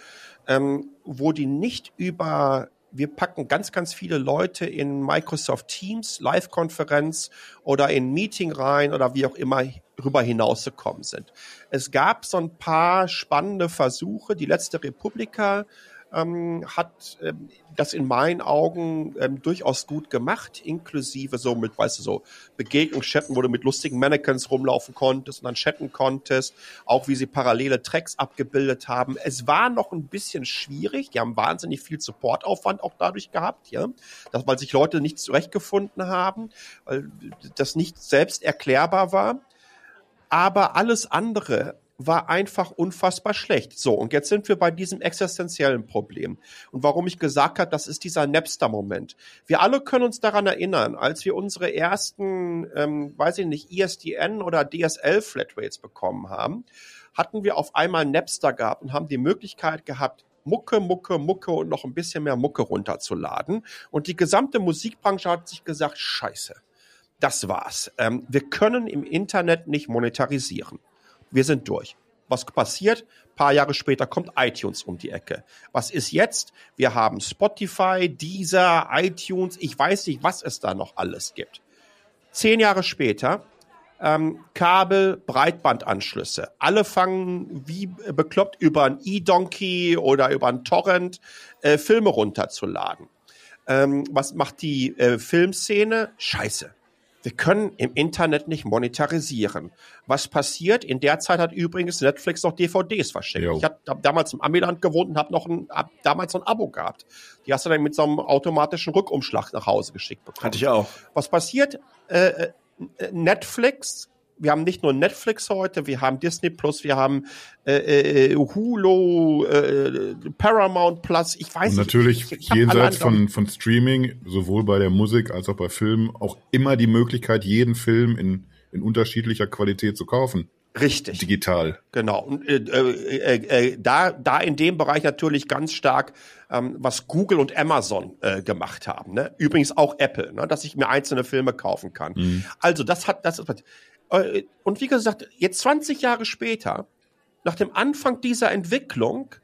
ähm, wo die nicht über wir packen ganz, ganz viele Leute in Microsoft Teams, Live-Konferenz oder in Meeting rein oder wie auch immer rüber hinausgekommen sind. Es gab so ein paar spannende Versuche. Die letzte Republika ähm, hat ähm, das in meinen Augen ähm, durchaus gut gemacht, inklusive so mit, weißt du, so Begegnungschatten, wo du mit lustigen Mannequins rumlaufen konntest und dann chatten konntest, auch wie sie parallele Tracks abgebildet haben. Es war noch ein bisschen schwierig, die haben wahnsinnig viel Supportaufwand auch dadurch gehabt, ja, dass, weil sich Leute nicht zurechtgefunden haben, weil das nicht selbst erklärbar war. Aber alles andere war einfach unfassbar schlecht. So, und jetzt sind wir bei diesem existenziellen Problem. Und warum ich gesagt habe, das ist dieser Napster-Moment. Wir alle können uns daran erinnern, als wir unsere ersten, ähm, weiß ich nicht, ISDN oder DSL-Flatrates bekommen haben, hatten wir auf einmal Napster gehabt und haben die Möglichkeit gehabt, Mucke, Mucke, Mucke und noch ein bisschen mehr Mucke runterzuladen. Und die gesamte Musikbranche hat sich gesagt, scheiße, das war's. Ähm, wir können im Internet nicht monetarisieren wir sind durch. Was passiert? Ein paar Jahre später kommt iTunes um die Ecke. Was ist jetzt? Wir haben Spotify, Deezer, iTunes, ich weiß nicht, was es da noch alles gibt. Zehn Jahre später ähm, Kabel, Breitbandanschlüsse. Alle fangen wie bekloppt über ein E-Donkey oder über ein Torrent äh, Filme runterzuladen. Ähm, was macht die äh, Filmszene? Scheiße wir können im Internet nicht monetarisieren. Was passiert? In der Zeit hat übrigens Netflix noch DVDs verschickt. Jo. Ich habe damals im Amiland gewohnt und habe noch ein, hab damals ein Abo gehabt. Die hast du dann mit so einem automatischen Rückumschlag nach Hause geschickt bekommen. Hatte ich auch. Was passiert? Äh, äh Netflix wir haben nicht nur Netflix heute, wir haben Disney Plus, wir haben äh, äh, Hulu, äh, Paramount Plus, ich weiß Und natürlich nicht. Natürlich jenseits von, von Streaming, sowohl bei der Musik als auch bei Filmen, auch immer die Möglichkeit, jeden Film in, in unterschiedlicher Qualität zu kaufen. Richtig. Digital. Genau. Und äh, äh, äh, da, da in dem Bereich natürlich ganz stark, ähm, was Google und Amazon äh, gemacht haben. Ne? Übrigens auch Apple, ne? dass ich mir einzelne Filme kaufen kann. Mhm. Also das hat, das ist, äh, und wie gesagt, jetzt 20 Jahre später, nach dem Anfang dieser Entwicklung,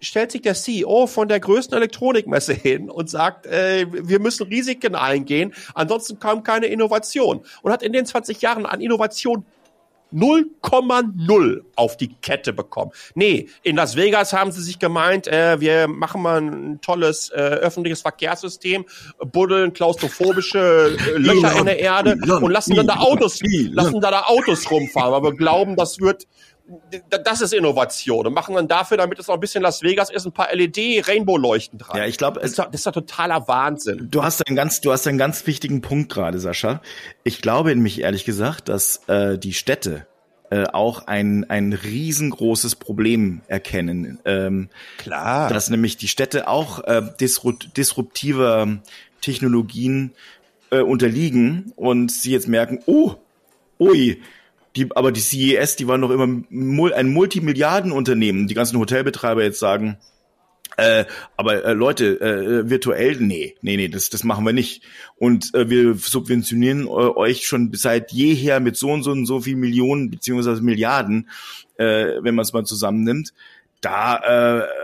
stellt sich der CEO von der größten Elektronikmesse hin und sagt, äh, wir müssen Risiken eingehen, ansonsten kam keine Innovation. Und hat in den 20 Jahren an Innovation 0,0 auf die Kette bekommen. Nee, in Las Vegas haben sie sich gemeint, äh, wir machen mal ein tolles äh, öffentliches Verkehrssystem, buddeln klaustrophobische äh, Löcher in der Erde und lassen dann da Autos, lassen da da Autos rumfahren, weil wir glauben, das wird das ist Innovation und machen dann dafür, damit es noch ein bisschen Las Vegas ist, ein paar LED-Rainbow-Leuchten dran. Ja, ich glaube, das, das ist doch totaler Wahnsinn. Du hast einen ganz, du hast einen ganz wichtigen Punkt gerade, Sascha. Ich glaube nämlich ehrlich gesagt, dass äh, die Städte äh, auch ein ein riesengroßes Problem erkennen. Ähm, Klar. dass nämlich die Städte auch äh, disrupt, disruptiver Technologien äh, unterliegen und sie jetzt merken, oh, ui, die, aber die CES, die waren doch immer ein Multimilliardenunternehmen. Die ganzen Hotelbetreiber jetzt sagen, äh, aber äh, Leute, äh, virtuell, nee, nee, nee, das, das machen wir nicht. Und äh, wir subventionieren äh, euch schon seit jeher mit so und so und so viel Millionen beziehungsweise Milliarden, äh, wenn man es mal zusammennimmt. Da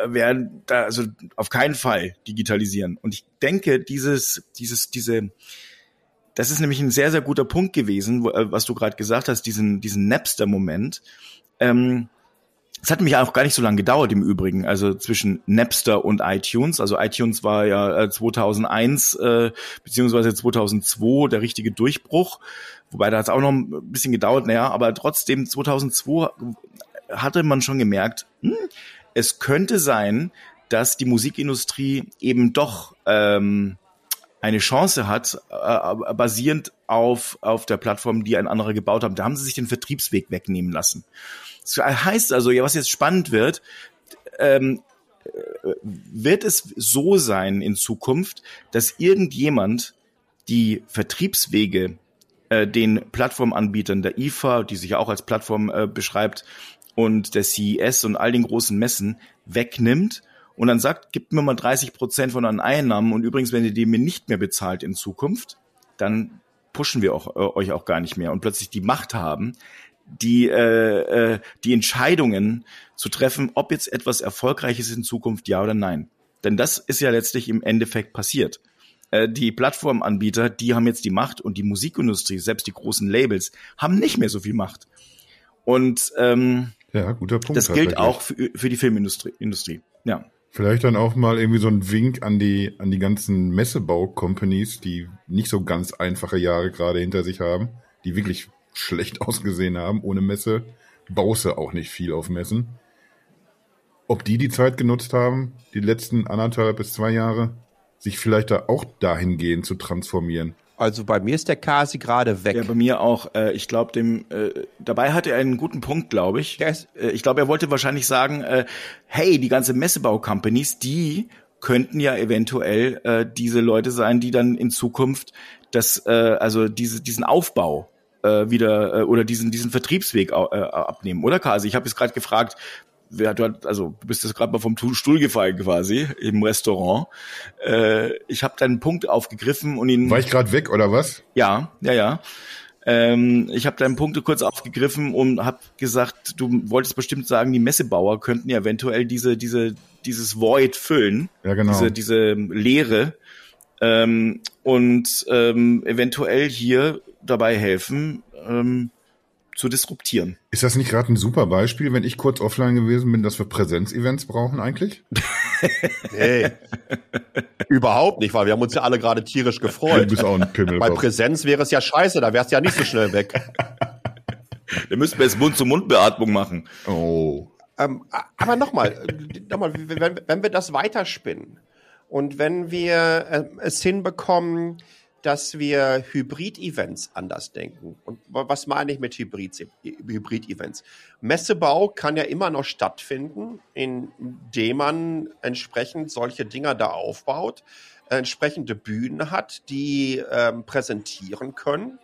äh, werden da also auf keinen Fall digitalisieren. Und ich denke, dieses, dieses, diese, das ist nämlich ein sehr, sehr guter Punkt gewesen, wo, äh, was du gerade gesagt hast, diesen, diesen Napster-Moment. Ähm, es hat mich auch gar nicht so lange gedauert im Übrigen, also zwischen Napster und iTunes. Also iTunes war ja äh, 2001 äh, beziehungsweise 2002 der richtige Durchbruch, wobei da hat es auch noch ein bisschen gedauert, naja, aber trotzdem 2002 hatte man schon gemerkt, hm, es könnte sein, dass die Musikindustrie eben doch ähm, eine Chance hat, äh, basierend auf, auf der Plattform, die ein anderer gebaut hat. Da haben sie sich den Vertriebsweg wegnehmen lassen. Das heißt also, ja, was jetzt spannend wird, ähm, äh, wird es so sein in Zukunft, dass irgendjemand die Vertriebswege äh, den Plattformanbietern der IFA, die sich ja auch als Plattform äh, beschreibt, und der CES und all den großen Messen wegnimmt und dann sagt, gibt mir mal 30 Prozent von euren Einnahmen und übrigens, wenn ihr die mir nicht mehr bezahlt in Zukunft, dann pushen wir auch, äh, euch auch gar nicht mehr und plötzlich die Macht haben, die, äh, äh, die Entscheidungen zu treffen, ob jetzt etwas erfolgreich ist in Zukunft, ja oder nein. Denn das ist ja letztlich im Endeffekt passiert. Äh, die Plattformanbieter, die haben jetzt die Macht und die Musikindustrie, selbst die großen Labels, haben nicht mehr so viel Macht. Und ähm, Ja, guter Punkt. das gilt auch für, für die Filmindustrie. Industrie. Ja. Vielleicht dann auch mal irgendwie so ein Wink an die, an die ganzen Messebau-Companies, die nicht so ganz einfache Jahre gerade hinter sich haben, die wirklich schlecht ausgesehen haben. Ohne Messe baust du auch nicht viel auf Messen. Ob die die Zeit genutzt haben, die letzten anderthalb bis zwei Jahre, sich vielleicht da auch dahingehend zu transformieren. Also bei mir ist der Kasi gerade weg. Ja, bei mir auch. Äh, ich glaube, dem äh, dabei hatte er einen guten Punkt, glaube ich. Ist- Äh, ich glaube, er wollte wahrscheinlich sagen, äh, hey, die ganze Messebau-Companies, die könnten ja eventuell äh, diese Leute sein, die dann in Zukunft das, äh, also diese, diesen Aufbau äh, wieder äh, oder diesen diesen Vertriebsweg äh, abnehmen, oder Kasi? Ich habe jetzt gerade gefragt, wer dort, also du bist jetzt gerade mal vom Tu- Stuhl gefallen quasi im Restaurant. Äh, ich habe deinen Punkt aufgegriffen und ihn War ich gerade weg oder was? ja, ja, ja. Ähm, ich habe deinen Punkte kurz aufgegriffen und habe gesagt, du wolltest bestimmt sagen, die Messebauer könnten ja eventuell diese, diese, dieses Void füllen, Ja, genau. diese, diese Leere ähm, und ähm, eventuell hier dabei helfen, ähm, zu disruptieren. Ist das nicht gerade ein super Beispiel, wenn ich kurz offline gewesen bin, dass wir Präsenzevents brauchen eigentlich? Nee. Überhaupt nicht, weil wir haben uns ja alle gerade tierisch Du gefreut. bist auch ein Bei Pimmelkopf. Präsenz wäre es ja scheiße, da wärst du ja nicht so schnell weg. Da müssten wir jetzt Mund-zu-Mund-Beatmung machen. Oh. Ähm, aber nochmal, nochmal, wenn, wenn wir das weiterspinnen und wenn wir äh, es hinbekommen, dass wir Hybrid-Events anders denken. Und wa- was meine ich mit Hybrid- Hybrid-Events? Messebau kann ja immer noch stattfinden, indem man entsprechend solche Dinger da aufbaut, äh, entsprechende Bühnen hat, die ähm, präsentieren können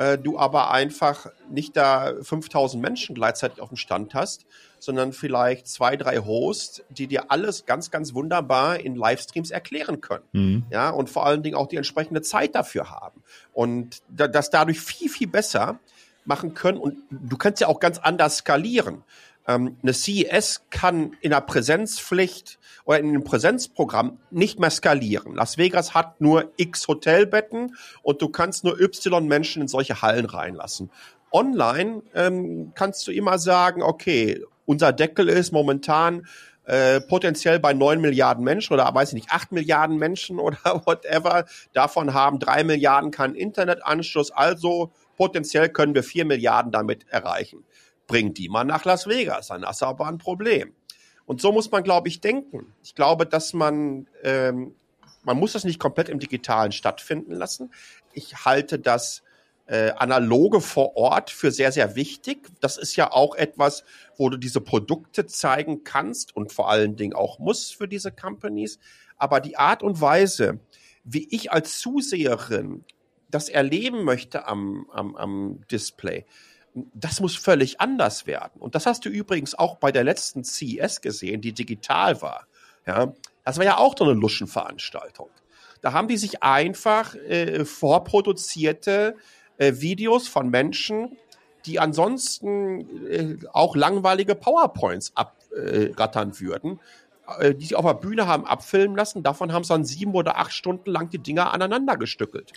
äh, du aber einfach nicht da 5000 Menschen gleichzeitig auf dem Stand hast, sondern vielleicht zwei, drei Hosts, die dir alles ganz, ganz wunderbar in Livestreams erklären können. Mhm. Ja, und vor allen Dingen auch die entsprechende Zeit dafür haben. Und da, das dadurch viel, viel besser machen können. Und du kannst ja auch ganz anders skalieren. Ähm, eine CES kann in der Präsenzpflicht oder in einem Präsenzprogramm nicht mehr skalieren. Las Vegas hat nur x Hotelbetten und du kannst nur y Menschen in solche Hallen reinlassen. Online ähm, kannst du immer sagen, okay, unser Deckel ist momentan äh, potenziell bei 9 Milliarden Menschen oder weiß ich nicht, 8 Milliarden Menschen oder whatever. Davon haben 3 Milliarden keinen Internetanschluss, also potenziell können wir 4 Milliarden damit erreichen. Bring die mal nach Las Vegas, dann hast du aber ein Problem. Und so muss man, glaube ich, denken. Ich glaube, dass man, ähm, man muss das nicht komplett im Digitalen stattfinden lassen. Ich halte das äh, analoge vor Ort für sehr, sehr wichtig. Das ist ja auch etwas, wo du diese Produkte zeigen kannst und vor allen Dingen auch muss für diese Companies. Aber die Art und Weise, wie ich als Zuseherin das erleben möchte am, am, am Display, das muss völlig anders werden. Und das hast du übrigens auch bei der letzten CES gesehen, die digital war. Ja, das war ja auch so eine Luschenveranstaltung. Da haben die sich einfach äh, vorproduzierte äh, Videos von Menschen, die ansonsten äh, auch langweilige PowerPoints abrattern würden, äh, die sie auf der Bühne haben abfilmen lassen. Davon haben sie dann sieben oder acht Stunden lang die Dinger aneinander gestückelt.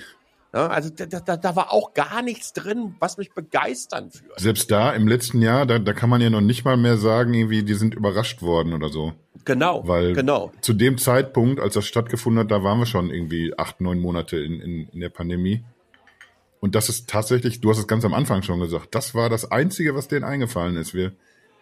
Ja, also da, da, da war auch gar nichts drin, was mich begeistern würde. Selbst da im letzten Jahr, da, da kann man ja noch nicht mal mehr sagen, irgendwie, die sind überrascht worden oder so. Genau, Weil genau. zu dem Zeitpunkt, als das stattgefunden hat, da waren wir schon irgendwie acht, neun Monate in, in, in der Pandemie. Und das ist tatsächlich, du hast es ganz am Anfang schon gesagt, das war das Einzige, was denen eingefallen ist. Wir,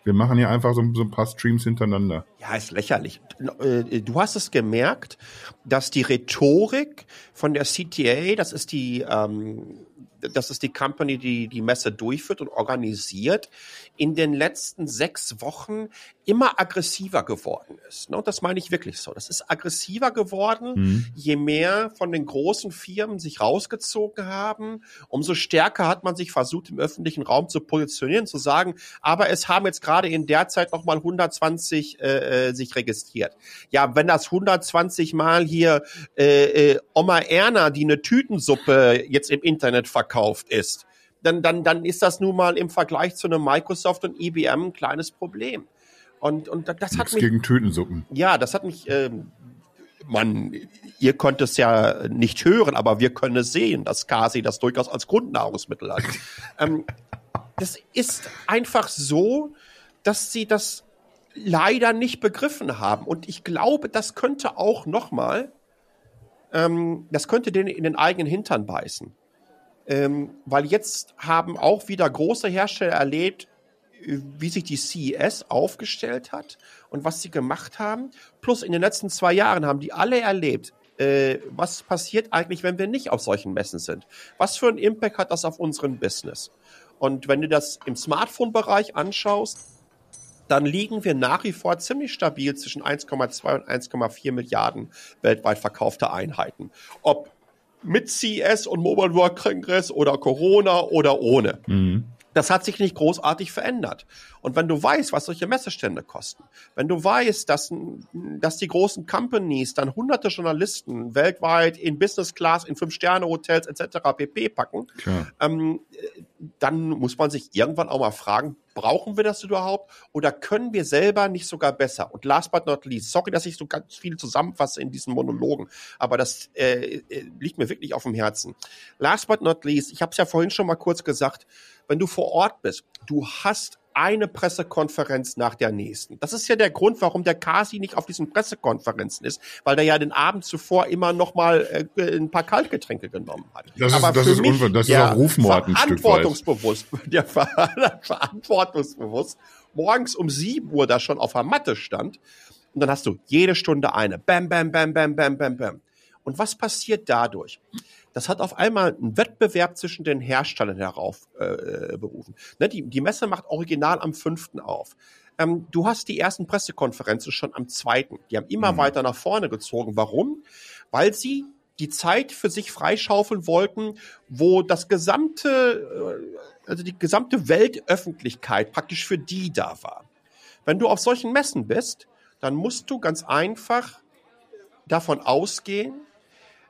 wir machen hier einfach so, so ein paar Streams hintereinander. Ja, ist lächerlich. Äh, du hast es gemerkt, dass die Rhetorik von der CTA, das ist die, ähm, das ist die Company, die die Messe durchführt und organisiert, in den letzten sechs Wochen immer aggressiver geworden ist. Und das meine ich wirklich so. Das ist aggressiver geworden, mhm. je mehr von den großen Firmen sich rausgezogen haben, umso stärker hat man sich versucht, im öffentlichen Raum zu positionieren, zu sagen, aber es haben jetzt gerade in der Zeit nochmal 120 äh, äh, sich registriert. Ja, wenn das 120 Mal hier äh, äh, Oma Erna, die eine Tütensuppe jetzt im Internet verkauft ist, dann, dann, dann ist das nun mal im Vergleich zu einem Microsoft und IBM ein kleines Problem. Und, und das Nichts hat mich. gegen Tütensuppen. Ja, das hat mich. Ähm, man, ihr könnt es ja nicht hören, aber wir können es sehen, dass Kasi das durchaus als Grundnahrungsmittel hat. ähm, das ist einfach so, dass sie das leider nicht begriffen haben. Und ich glaube, das könnte auch nochmal, ähm, das könnte denen in den eigenen Hintern beißen. Ähm, weil jetzt haben auch wieder große Hersteller erlebt, wie sich die CES aufgestellt hat und was sie gemacht haben. Plus in den letzten zwei Jahren haben die alle erlebt, äh, was passiert eigentlich, wenn wir nicht auf solchen Messen sind. Was für einen Impact hat das auf unseren Business? Und wenn du das im Smartphone-Bereich anschaust, dann liegen wir nach wie vor ziemlich stabil zwischen 1,2 und 1,4 Milliarden weltweit verkaufte Einheiten. Ob mit CES und Mobile World Congress oder Corona oder ohne. Mhm. Das hat sich nicht großartig verändert. Und wenn du weißt, was solche Messestände kosten, wenn du weißt, dass, dass die großen Companies dann hunderte Journalisten weltweit in Business Class, in Fünf-Sterne-Hotels etc. pp. packen, ähm, dann muss man sich irgendwann auch mal fragen, brauchen wir das überhaupt oder können wir selber nicht sogar besser? Und last but not least, sorry, dass ich so ganz viel zusammenfasse in diesen Monologen, aber das äh, äh liegt mir wirklich auf dem Herzen. Last but not least, ich habe es ja vorhin schon mal kurz gesagt, wenn du vor Ort bist, du hast eine Pressekonferenz nach der nächsten. Das ist ja der Grund, warum der Kasi nicht auf diesen Pressekonferenzen ist, weil der ja den Abend zuvor immer noch mal äh, ein paar Kaltgetränke genommen hat. Das ist, das ist, mich, das ist auch Rufmord ein verantwortungsbewusst, der verantwortungsbewusst morgens um sieben Uhr da schon auf der Matte stand und dann hast du jede Stunde eine. Bam, bam, bam, bam, bam, bam, bam. Und was passiert dadurch? Das hat auf einmal einen Wettbewerb zwischen den Herstellern heraufberufen. Äh, ne, die, die Messe macht original am fünften auf. Ähm, du hast die ersten Pressekonferenzen schon am zweiten. Die haben immer mhm. weiter nach vorne gezogen. Warum? Weil sie die Zeit für sich freischaufeln wollten, wo das gesamte, äh, also die gesamte Weltöffentlichkeit praktisch für die da war. Wenn du auf solchen Messen bist, dann musst du ganz einfach davon ausgehen,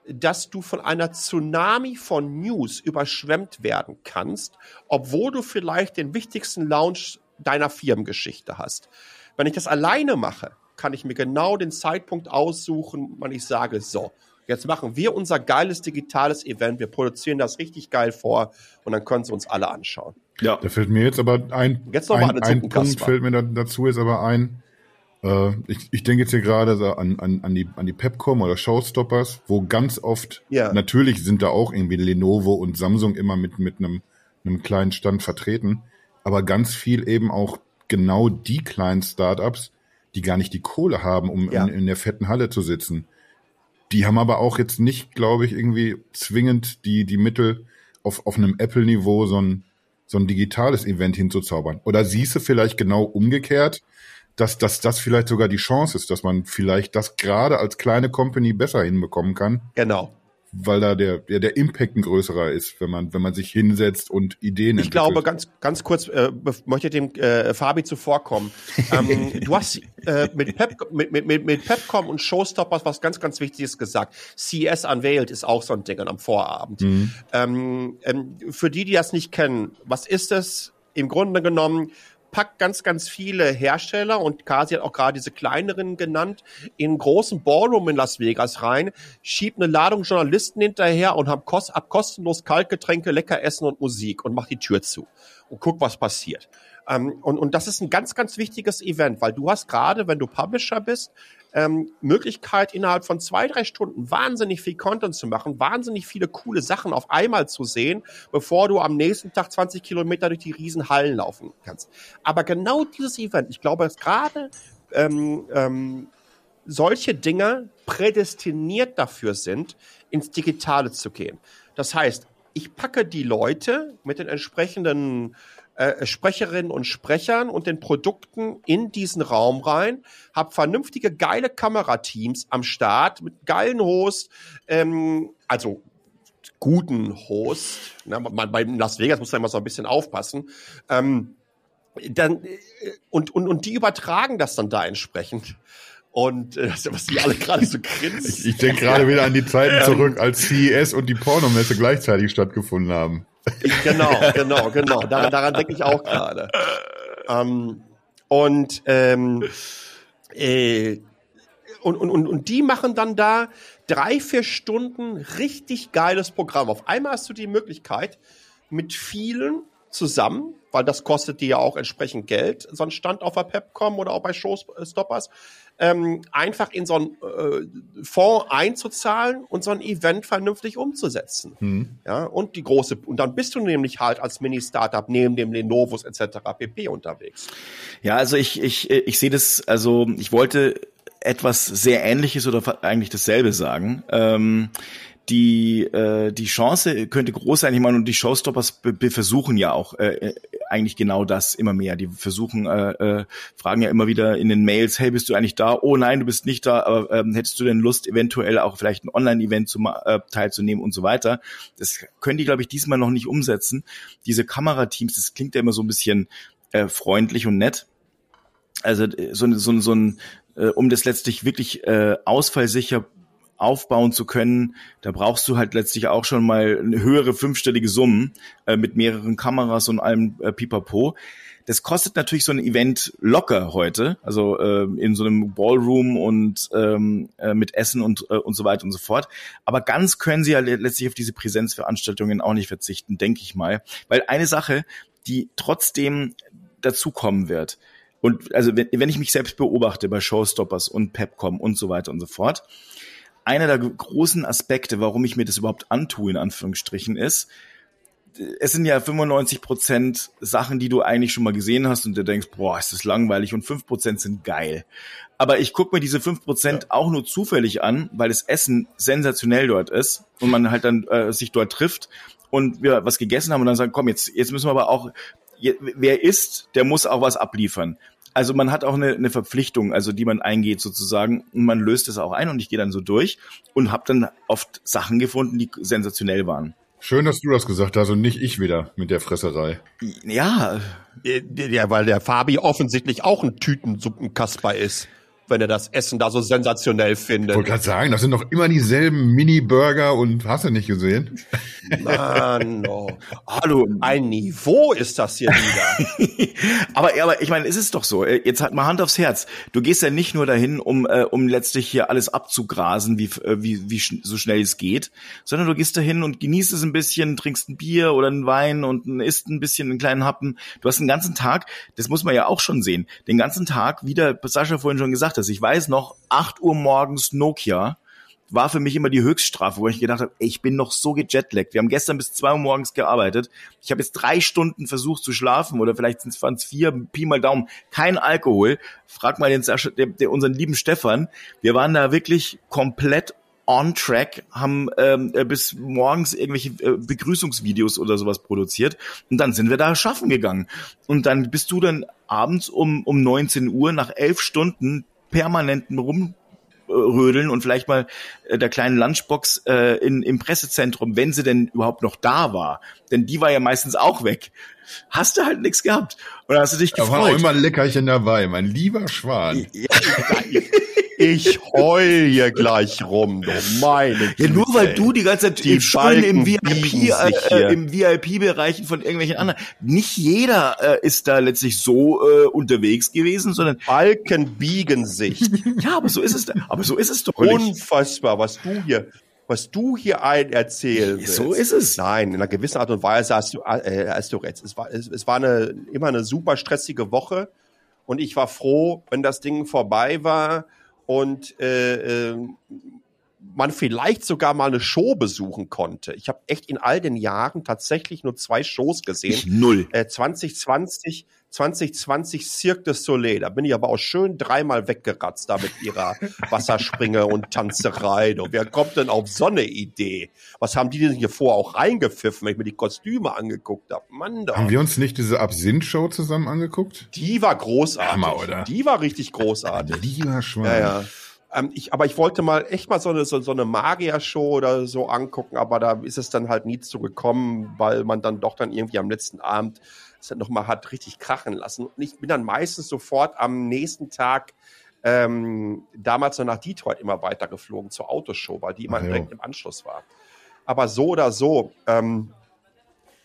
dass du von einer Tsunami von News überschwemmt werden kannst, obwohl du vielleicht den wichtigsten Launch deiner Firmengeschichte hast. Wenn ich das alleine mache, kann ich mir genau den Zeitpunkt aussuchen, wann ich sage, so, jetzt machen wir unser geiles digitales Event, wir produzieren das richtig geil vor und dann können sie uns alle anschauen. Ja. Da fällt mir jetzt aber ein, jetzt noch ein, ein Punkt fällt mir dazu jetzt aber ein, äh, ich, ich denke jetzt hier gerade so an, an, an, die, an die Pepcom oder Showstoppers, wo ganz oft, ja. natürlich sind da auch irgendwie Lenovo und Samsung immer mit, mit einem, einem kleinen Stand vertreten. aber ganz viel eben auch genau die kleinen Startups, die gar nicht die Kohle haben, um ja. in, in der fetten Halle zu sitzen. Die haben aber auch jetzt nicht, glaube ich, irgendwie zwingend die, die Mittel auf, auf einem Apple-Niveau so ein, so ein digitales Event hinzuzaubern. Oder siehst du vielleicht genau umgekehrt, dass, dass das vielleicht sogar die Chance ist, dass man vielleicht das gerade als kleine Company besser hinbekommen kann. Genau weil da der, der, der Impact ein größerer ist, wenn man, wenn man sich hinsetzt und Ideen Ich glaube, ganz, ganz kurz, äh, möchte dem äh, Fabi zuvorkommen. ähm, du hast äh, mit, Pep, mit, mit, mit, mit Pepcom und Showstoppers was ganz, ganz Wichtiges gesagt. CS Unveiled ist auch so ein Ding am Vorabend. Mhm. Ähm, ähm, für die, die das nicht kennen, was ist es? Im Grunde genommen packt ganz, ganz viele Hersteller und Kasi hat auch gerade diese kleineren genannt, in großen Ballroom in Las Vegas rein, schiebt eine Ladung Journalisten hinterher und hab, kost, hab kostenlos Kaltgetränke, lecker Essen und Musik und macht die Tür zu und guck, was passiert. Ähm, und, und das ist ein ganz, ganz wichtiges Event, weil du hast gerade, wenn du Publisher bist, ähm, Möglichkeit, innerhalb von zwei, drei Stunden wahnsinnig viel Content zu machen, wahnsinnig viele coole Sachen auf einmal zu sehen, bevor du am nächsten Tag 20 Kilometer durch die Riesenhallen laufen kannst. Aber genau dieses Event, ich glaube, dass gerade ähm, ähm, solche Dinge prädestiniert dafür sind, ins Digitale zu gehen. Das heißt, ich packe die Leute mit den entsprechenden äh, Sprecherinnen und Sprechern und den Produkten in diesen Raum rein, habe vernünftige, geile Kamerateams am Start mit geilen Host, ähm, also guten Host. Na, man, bei Las Vegas muss man immer so ein bisschen aufpassen. Ähm, dann, äh, und, und, und die übertragen das dann da entsprechend. Und äh, was die alle gerade so grinsen. Ich, ich denke gerade wieder an die Zeiten ähm, zurück, als CES und die Pornomesse gleichzeitig stattgefunden haben. Genau, genau, genau. Daran, daran denke ich auch gerade. Ähm, und, ähm, äh, und, und, und, und die machen dann da drei, vier Stunden richtig geiles Programm. Auf einmal hast du die Möglichkeit, mit vielen zusammen, weil das kostet dir ja auch entsprechend Geld, so ein Stand auf der Pepcom oder auch bei Showstoppers, ähm, einfach in so einen äh, Fonds einzuzahlen und so ein Event vernünftig umzusetzen. Mhm. Ja, und die große, und dann bist du nämlich halt als Mini-Startup neben dem Lenovos etc. pp. unterwegs. Ja, also ich, ich, ich sehe das, also ich wollte etwas sehr Ähnliches oder eigentlich dasselbe sagen. Ähm, die äh, die Chance könnte groß sein. Ich meine, und die Showstoppers versuchen ja auch äh, äh, eigentlich genau das immer mehr. Die versuchen, äh, äh, fragen ja immer wieder in den Mails, hey, bist du eigentlich da? Oh nein, du bist nicht da. Aber ähm, hättest du denn Lust, eventuell auch vielleicht ein Online-Event äh, teilzunehmen und so weiter? Das können die, glaube ich, diesmal noch nicht umsetzen. Diese Kamerateams, das klingt ja immer so ein bisschen äh, freundlich und nett. Also äh, so, so, so ein, äh, um das letztlich wirklich äh, ausfallsicher aufbauen zu können, da brauchst du halt letztlich auch schon mal eine höhere fünfstellige Summen äh, mit mehreren Kameras und allem äh, Pipapo. Das kostet natürlich so ein Event locker heute, also äh, in so einem Ballroom und ähm, äh, mit Essen und äh, und so weiter und so fort. Aber ganz können sie ja letztlich auf diese Präsenzveranstaltungen auch nicht verzichten, denke ich mal, weil eine Sache, die trotzdem dazukommen wird. Und also wenn, wenn ich mich selbst beobachte bei Showstoppers und Pepcom und so weiter und so fort, einer der großen Aspekte, warum ich mir das überhaupt antue, in Anführungsstrichen, ist, es sind ja 95 Prozent Sachen, die du eigentlich schon mal gesehen hast und du denkst, boah, ist das langweilig und fünf Prozent sind geil. Aber ich gucke mir diese fünf Prozent ja. auch nur zufällig an, weil das Essen sensationell dort ist und man halt dann äh, sich dort trifft und wir was gegessen haben und dann sagen, komm, jetzt, jetzt müssen wir aber auch, wer isst, der muss auch was abliefern. Also man hat auch eine, eine Verpflichtung, also die man eingeht sozusagen und man löst es auch ein und ich gehe dann so durch und habe dann oft Sachen gefunden, die sensationell waren. Schön, dass du das gesagt hast und nicht ich wieder mit der Fresserei. Ja. Ja, weil der Fabi offensichtlich auch ein Tütensuppenkasper ist wenn er das Essen da so sensationell findet. Ich wollte gerade sagen, das sind doch immer dieselben Mini-Burger und hast du nicht gesehen? Mann, no. Hallo, ein Niveau ist das hier wieder. aber, aber ich meine, ist es doch so. Äh, jetzt halt mal Hand aufs Herz. Du gehst ja nicht nur dahin, um, äh, um letztlich hier alles abzugrasen, wie, äh, wie, wie sch so schnell es geht, sondern du gehst dahin und genießt es ein bisschen, trinkst ein Bier oder einen Wein und isst ein bisschen einen kleinen Happen. Du hast den ganzen Tag, das muss man ja auch schon sehen, den ganzen Tag, wie der Sascha vorhin schon gesagt hat, das. Ich weiß noch, 8 Uhr morgens Nokia, war für mich immer die Höchststrafe, wo ich gedacht habe, ey, ich bin noch so gejetlaggt. Wir haben gestern bis zwei Uhr morgens gearbeitet. Ich habe jetzt drei Stunden versucht zu schlafen oder vielleicht sind es vier, Pi mal Daumen, kein Alkohol. Frag mal den Sascha, der, unseren lieben Stefan. Wir waren da wirklich komplett on track, haben ähm, äh, bis morgens irgendwelche äh, Begrüßungsvideos oder sowas produziert und dann sind wir da schaffen gegangen. Und dann bist du dann abends um, um 19 Uhr nach elf Stunden permanenten rumrödeln und vielleicht mal äh, der kleinen Lunchbox äh, in, im Pressezentrum, wenn sie denn überhaupt noch da war. Denn die war ja meistens auch weg. Hast du halt nichts gehabt. Und hast du dich gefreut. Da war auch immer ein Leckerchen dabei, mein lieber Schwan. Ja, ich heul hier gleich rum, du meine Ja, nur weil du die ganze Zeit die schön im VIP, äh, im VIP-Bereichen von irgendwelchen anderen. Nicht jeder äh, ist da letztlich so äh, unterwegs gewesen, sondern Balken biegen sich. ja, aber so ist es. Aber so ist es doch. Unfassbar, was du hier was du hier ein erzählen So ist es. Nein, in einer gewissen Art und Weise hast du, äh, hast du recht. Es war, es, es war eine, immer eine super stressige Woche und ich war froh, wenn das Ding vorbei war und äh, äh, man vielleicht sogar mal eine Show besuchen konnte. Ich habe echt in all den Jahren tatsächlich nur zwei Shows gesehen. Ich null. Äh, 2020, 2020 Cirque du Soleil. Da bin ich aber auch schön dreimal weggeratzt da mit ihrer Wasserspringe und Tanzerei. Und wer kommt denn auf so eine Idee? Was haben die denn hier vor auch reingepfiffen, wenn ich mir die Kostüme angeguckt habe? Mann, da. Haben wir uns nicht diese Absinth-Show zusammen angeguckt? Die war großartig. Hammer, oder? Die war richtig großartig. Lieber Schwein. Ja, ja. Ähm, ich, aber ich wollte mal echt mal so eine, so, so eine Magier-Show oder so angucken, aber da ist es dann halt nie zu gekommen, weil man dann doch dann irgendwie am letzten Abend es dann nochmal hat richtig krachen lassen. Und ich bin dann meistens sofort am nächsten Tag ähm, damals noch nach Detroit immer weitergeflogen zur Autoshow, weil die immer Ach, direkt im Anschluss war. Aber so oder so, ähm,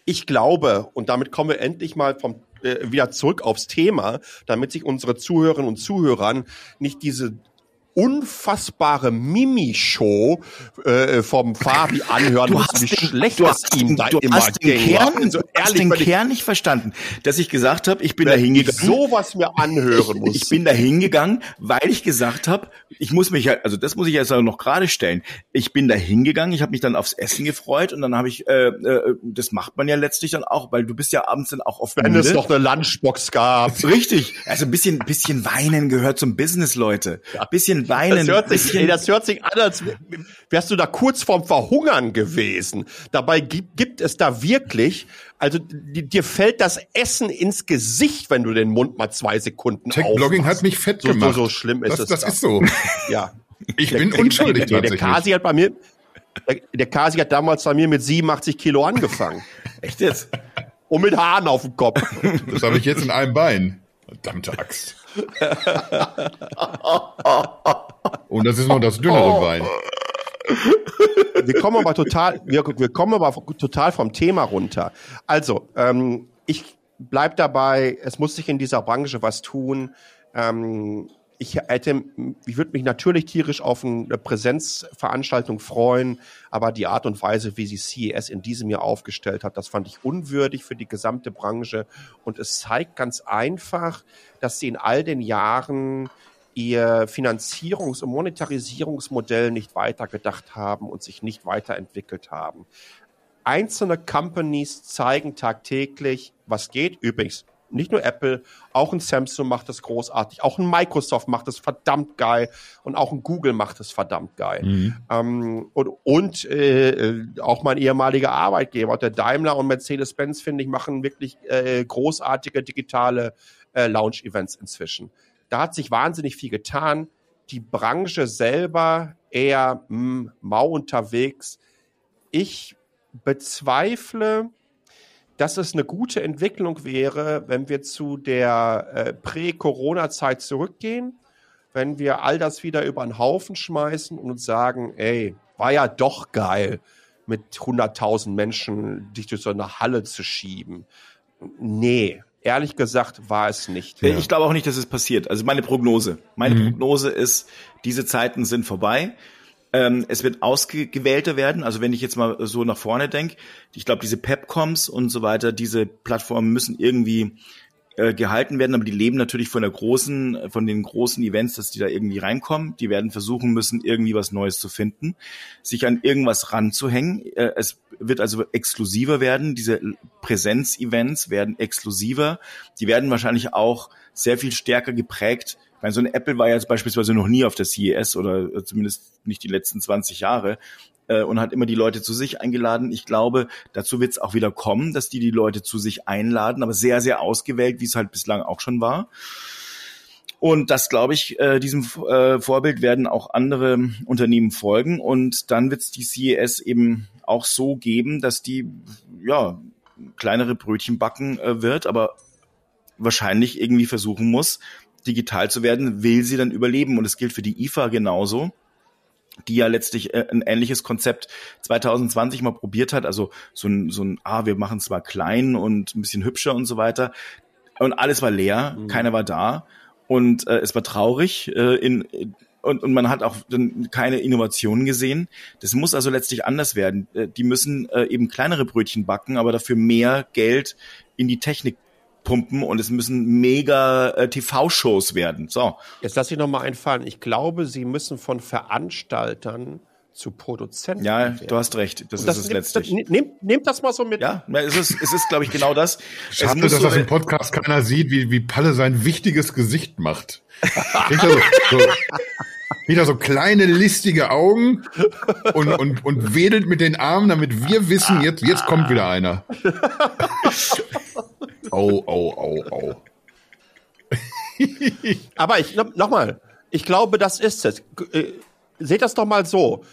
ich glaube, und damit kommen wir endlich mal vom äh, wieder zurück aufs Thema, damit sich unsere Zuhörerinnen und Zuhörern nicht diese unfassbare Mimi-Show äh, vom Fabi anhören du hast wie den, schlecht du hast, ihm da du immer hast den Kern, also ehrlich, den Kern nicht verstanden, dass ich gesagt habe, ich bin da hingegangen. sowas mir anhören muss. Ich, ich bin da hingegangen, weil ich gesagt habe, ich muss mich halt, also das muss ich jetzt noch gerade stellen. Ich bin da hingegangen, ich habe mich dann aufs Essen gefreut und dann habe ich, äh, äh, das macht man ja letztlich dann auch, weil du bist ja abends dann auch auf Wenn Müde. es noch eine Lunchbox gab. Richtig. Also ein bisschen, bisschen Weinen gehört zum Business, Leute. Ein bisschen weinen. Das hört sich, ey, das hört sich an, als wärst du da kurz vorm Verhungern gewesen. Dabei gibt, gibt es da wirklich, also dir fällt das Essen ins Gesicht, wenn du den Mund mal zwei Sekunden Tech-Blogging hat mich fett so, gemacht. So, so schlimm ist das, es. Das da. ist so. Ja. Ich der, bin unschuldig der, der, der Kasi hat bei mir, der, der Kasi hat damals bei mir mit 87 Kilo angefangen. Echt jetzt? Und mit Haaren auf dem Kopf. Das habe ich jetzt in einem Bein. Verdammte Axt. Und das ist nur das dünnere Bein. Wir kommen aber total, wir, wir kommen aber total vom Thema runter. Also, ähm, ich bleib dabei, es muss sich in dieser Branche was tun. Ähm, ich hätte, ich würde mich natürlich tierisch auf eine Präsenzveranstaltung freuen, aber die Art und Weise, wie sie CES in diesem Jahr aufgestellt hat, das fand ich unwürdig für die gesamte Branche. Und es zeigt ganz einfach, dass sie in all den Jahren ihr Finanzierungs- und Monetarisierungsmodell nicht weitergedacht haben und sich nicht weiterentwickelt haben. Einzelne Companies zeigen tagtäglich, was geht. Übrigens, nicht nur Apple, auch ein Samsung macht das großartig, auch ein Microsoft macht das verdammt geil und auch ein Google macht das verdammt geil. Mhm. Ähm, und und äh, auch mein ehemaliger Arbeitgeber, der Daimler und Mercedes-Benz, finde ich, machen wirklich äh, großartige digitale äh, Launch-Events inzwischen. Da hat sich wahnsinnig viel getan. Die Branche selber eher mh, hm, mau unterwegs. Ich bezweifle, dass es eine gute Entwicklung wäre, wenn wir zu der äh, Prä-Corona-Zeit zurückgehen, wenn wir all das wieder über den Haufen schmeißen und sagen, ey, war ja doch geil, mit 100.000 Menschen dich durch so eine Halle zu schieben. Nee, ehrlich gesagt war es nicht. Ja. Ich glaube auch nicht, dass es passiert. Also meine Prognose. Meine mhm. Prognose ist, diese Zeiten sind vorbei. Ähm, es wird ausgewählter werden. Also wenn ich jetzt mal so nach vorne denke, ich glaube, diese Pepcoms und so weiter, diese Plattformen müssen irgendwie äh, gehalten werden, aber die leben natürlich von der großen, von den großen Events, dass die da irgendwie reinkommen. Die werden versuchen müssen, irgendwie was Neues zu finden, sich an irgendwas ranzuhängen. Äh, es wird also exklusiver werden. Diese Präsenz-Events werden exklusiver. Die werden wahrscheinlich auch sehr viel stärker geprägt. Meine, so eine Apple war jetzt beispielsweise noch nie auf der CES oder zumindest nicht die letzten 20 Jahre äh, und hat immer die Leute zu sich eingeladen. Ich glaube, dazu wird es auch wieder kommen, dass die die Leute zu sich einladen, aber sehr, sehr ausgewählt, wie es halt bislang auch schon war. Und das glaube ich, äh, diesem äh, Vorbild werden auch andere Unternehmen folgen. Und dann wird es die CES eben auch so geben, dass die ja kleinere Brötchen backen äh, wird, aber wahrscheinlich irgendwie versuchen muss, digital zu werden, will sie dann überleben. Und es gilt für die IFA genauso die ja letztlich äh, ein ähnliches Konzept 2020 mal probiert hat, also so ein, so ein, ah, wir machen es mal klein und ein bisschen hübscher und so weiter. Und alles war leer, mhm. keiner war da und äh, es war traurig äh, in, und, und man hat auch dann keine Innovationen gesehen. Das muss also letztlich anders werden. Äh, die müssen äh, eben kleinere Brötchen backen, aber dafür mehr Geld in die Technik pumpen und es müssen mega äh, TV-Shows werden. So. Jetzt lass ich noch mal einfallen. Ich glaube, sie müssen von Veranstaltern zu Produzenten. Ja, werden. du hast recht. Das, das ist es letztlich. Nehmt, nehmt das mal so mit. Ja, es ist, es ist, glaube ich, genau das. Schade, dass so das im Podcast keiner sieht, wie, wie Palle sein wichtiges Gesicht macht. so, so, wieder so kleine listige Augen und, und, und wedelt mit den Armen, damit wir wissen, jetzt, jetzt kommt wieder einer. Au, au, au, au. Aber ich nochmal, ich glaube, das ist es. Äh, seht das doch mal so.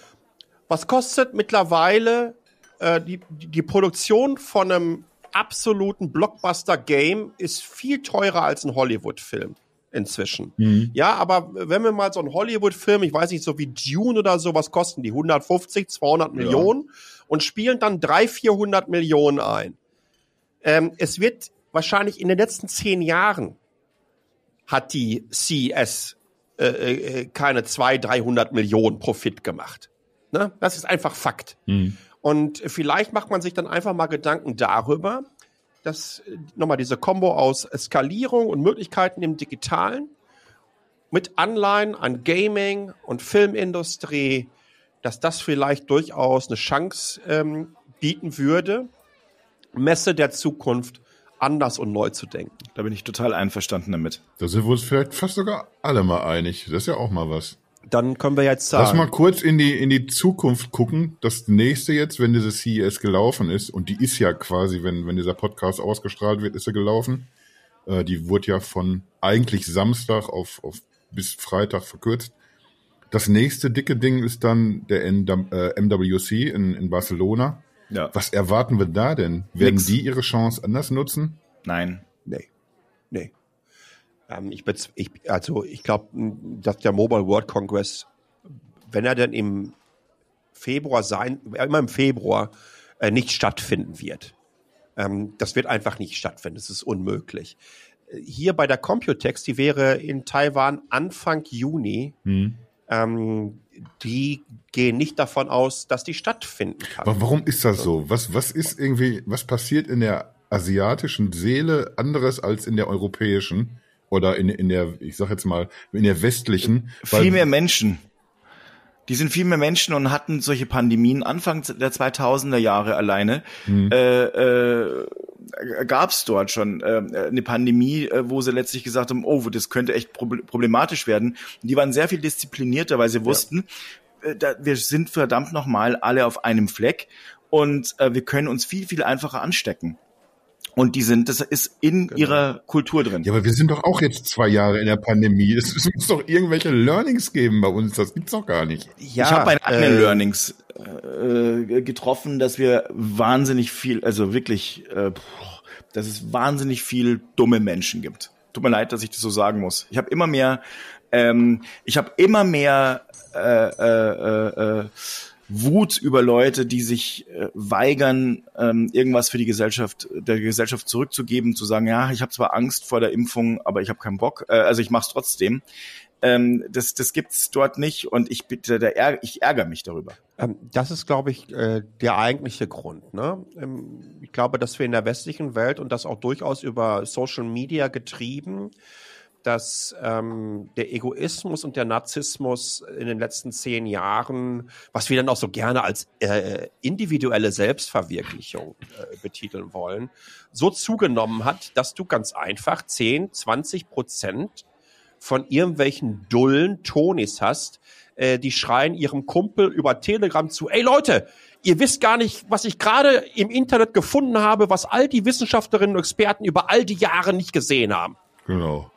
Was kostet mittlerweile äh, die, die Produktion von einem absoluten Blockbuster-Game ist viel teurer als ein Hollywood-Film inzwischen. Mhm. Ja, aber wenn wir mal so einen Hollywood-Film, ich weiß nicht, so wie Dune oder so, was kosten die? 150, 200 ja. Millionen und spielen dann 300, 400 Millionen ein. Ähm, es wird wahrscheinlich in den letzten zehn Jahren hat die CES äh, äh, keine 200, 300 Millionen Profit gemacht. Ne? Das ist einfach Fakt. Mhm. Und vielleicht macht man sich dann einfach mal Gedanken darüber, dass äh, nochmal diese Kombo aus Skalierung und Möglichkeiten im Digitalen mit Anleihen an Gaming und Filmindustrie, dass das vielleicht durchaus eine Chance ähm, bieten würde, Messe der Zukunft anders und neu zu denken. Da bin ich total einverstanden damit. Da sind wir uns vielleicht fast sogar alle mal einig. Das ist ja auch mal was. Dann können wir jetzt sagen. Lass mal kurz in die, in die Zukunft gucken. Das nächste jetzt, wenn diese CES gelaufen ist, und die ist ja quasi, wenn, wenn dieser Podcast ausgestrahlt wird, ist sie gelaufen. Äh, die wurde ja von eigentlich Samstag auf, auf bis Freitag verkürzt. Das nächste dicke Ding ist dann der MWC äh, in, in Barcelona. Ja. Was erwarten wir da denn? Werden Nix. die ihre Chance anders nutzen? Nein. Nee. Nee. Ähm, ich, ich, also ich glaube, dass der Mobile World Congress, wenn er denn im Februar sein, immer im Februar, äh, nicht stattfinden wird. Ähm, das wird einfach nicht stattfinden. Das ist unmöglich. Hier bei der Computex, die wäre in Taiwan Anfang Juni. Hm. Ähm, die gehen nicht davon aus, dass die stattfinden kann. Aber warum ist das so? Was, was ist irgendwie, was passiert in der asiatischen Seele anderes als in der europäischen? Oder in, in der, ich sag jetzt mal, in der westlichen? Viel mehr Menschen. Die sind viel mehr Menschen und hatten solche Pandemien Anfang der 2000er Jahre alleine. Hm. Äh, äh, gab es dort schon äh, eine Pandemie, äh, wo sie letztlich gesagt haben, oh, das könnte echt problematisch werden. Und die waren sehr viel disziplinierter, weil sie wussten, ja. äh, da, wir sind verdammt nochmal alle auf einem Fleck und äh, wir können uns viel, viel einfacher anstecken. Und die sind, das ist in genau. ihrer Kultur drin. Ja, aber wir sind doch auch jetzt zwei Jahre in der Pandemie. Es, es muss doch irgendwelche Learnings geben bei uns. Das gibt's doch gar nicht. Ja, ich habe meine eigenen äh, Learnings äh, getroffen, dass wir wahnsinnig viel, also wirklich, äh, dass es wahnsinnig viel dumme Menschen gibt. Tut mir leid, dass ich das so sagen muss. Ich habe immer mehr, ähm, ich habe immer mehr äh, äh, äh, äh Wut über Leute, die sich äh, weigern, ähm, irgendwas für die Gesellschaft, der Gesellschaft zurückzugeben, zu sagen, ja, ich habe zwar Angst vor der Impfung, aber ich habe keinen Bock, äh, also ich mache es trotzdem. Ähm, das, das gibt's dort nicht und ich bitte, ärger, ich ärgere mich darüber. Ähm, das ist, glaube ich, äh, der eigentliche Grund. Ne? Ähm, ich glaube, dass wir in der westlichen Welt und das auch durchaus über Social Media getrieben, dass ähm, der Egoismus und der Narzissmus in den letzten zehn Jahren, was wir dann auch so gerne als äh, individuelle Selbstverwirklichung äh, betiteln wollen, so zugenommen hat, dass du ganz einfach 10, 20 Prozent von irgendwelchen Dullen Tonis hast, äh, die schreien ihrem Kumpel über Telegram zu, ey Leute, ihr wisst gar nicht, was ich gerade im Internet gefunden habe, was all die Wissenschaftlerinnen und Experten über all die Jahre nicht gesehen haben. Genau.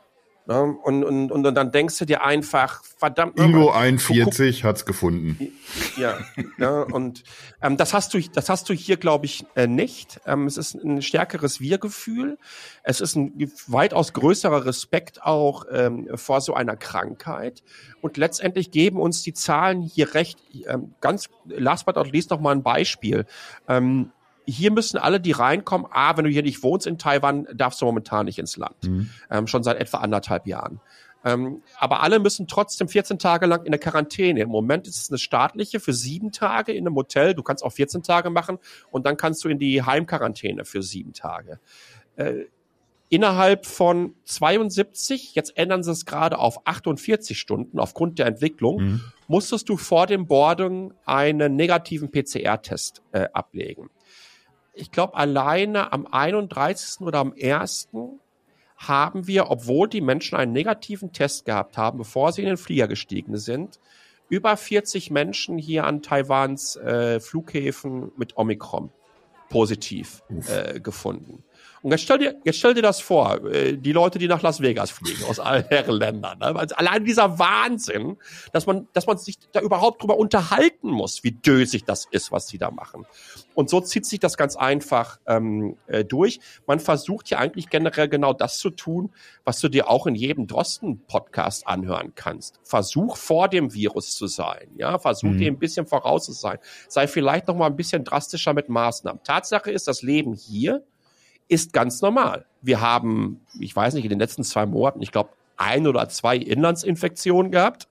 Ne? Und, und, und, dann denkst du dir einfach, verdammt. Ingo 41 hat's gefunden. Ja, ja und ähm, das hast du, das hast du hier, glaube ich, äh, nicht. Ähm, es ist ein stärkeres Wir-Gefühl. Es ist ein weitaus größerer Respekt auch ähm, vor so einer Krankheit. Und letztendlich geben uns die Zahlen hier recht. Ähm, ganz last but not least noch mal ein Beispiel. Ähm, hier müssen alle, die reinkommen, ah, wenn du hier nicht wohnst in Taiwan, darfst du momentan nicht ins Land. Mhm. Ähm, schon seit etwa anderthalb Jahren. Ähm, aber alle müssen trotzdem 14 Tage lang in der Quarantäne. Im Moment ist es eine staatliche für sieben Tage in einem Hotel. Du kannst auch 14 Tage machen und dann kannst du in die Heimquarantäne für sieben Tage. Äh, innerhalb von 72, jetzt ändern sie es gerade auf 48 Stunden aufgrund der Entwicklung, mhm. musstest du vor dem Boarding einen negativen PCR-Test äh, ablegen ich glaube, alleine am 31. oder am 1. haben wir, obwohl die Menschen einen negativen Test gehabt haben, bevor sie in den Flieger gestiegen sind, über 40 Menschen hier an Taiwans äh, Flughäfen mit Omikron positiv äh, gefunden. Und jetzt stell dir, jetzt stell dir das vor, äh, die Leute, die nach Las Vegas fliegen, aus allen Ländern. Ne? Also allein dieser Wahnsinn, dass man, dass man sich da überhaupt drüber unterhalten muss, wie dösig das ist, was sie da machen. Und so zieht sich das ganz einfach ähm, äh, durch. Man versucht ja eigentlich generell genau das zu tun, was du dir auch in jedem Drosten-Podcast anhören kannst. Versuch vor dem Virus zu sein, ja, versuch mhm. dir ein bisschen voraus zu sein. Sei vielleicht noch mal ein bisschen drastischer mit Maßnahmen. Tatsache ist, das Leben hier ist ganz normal. Wir haben, ich weiß nicht, in den letzten zwei Monaten, ich glaube, ein oder zwei Inlandsinfektionen gehabt,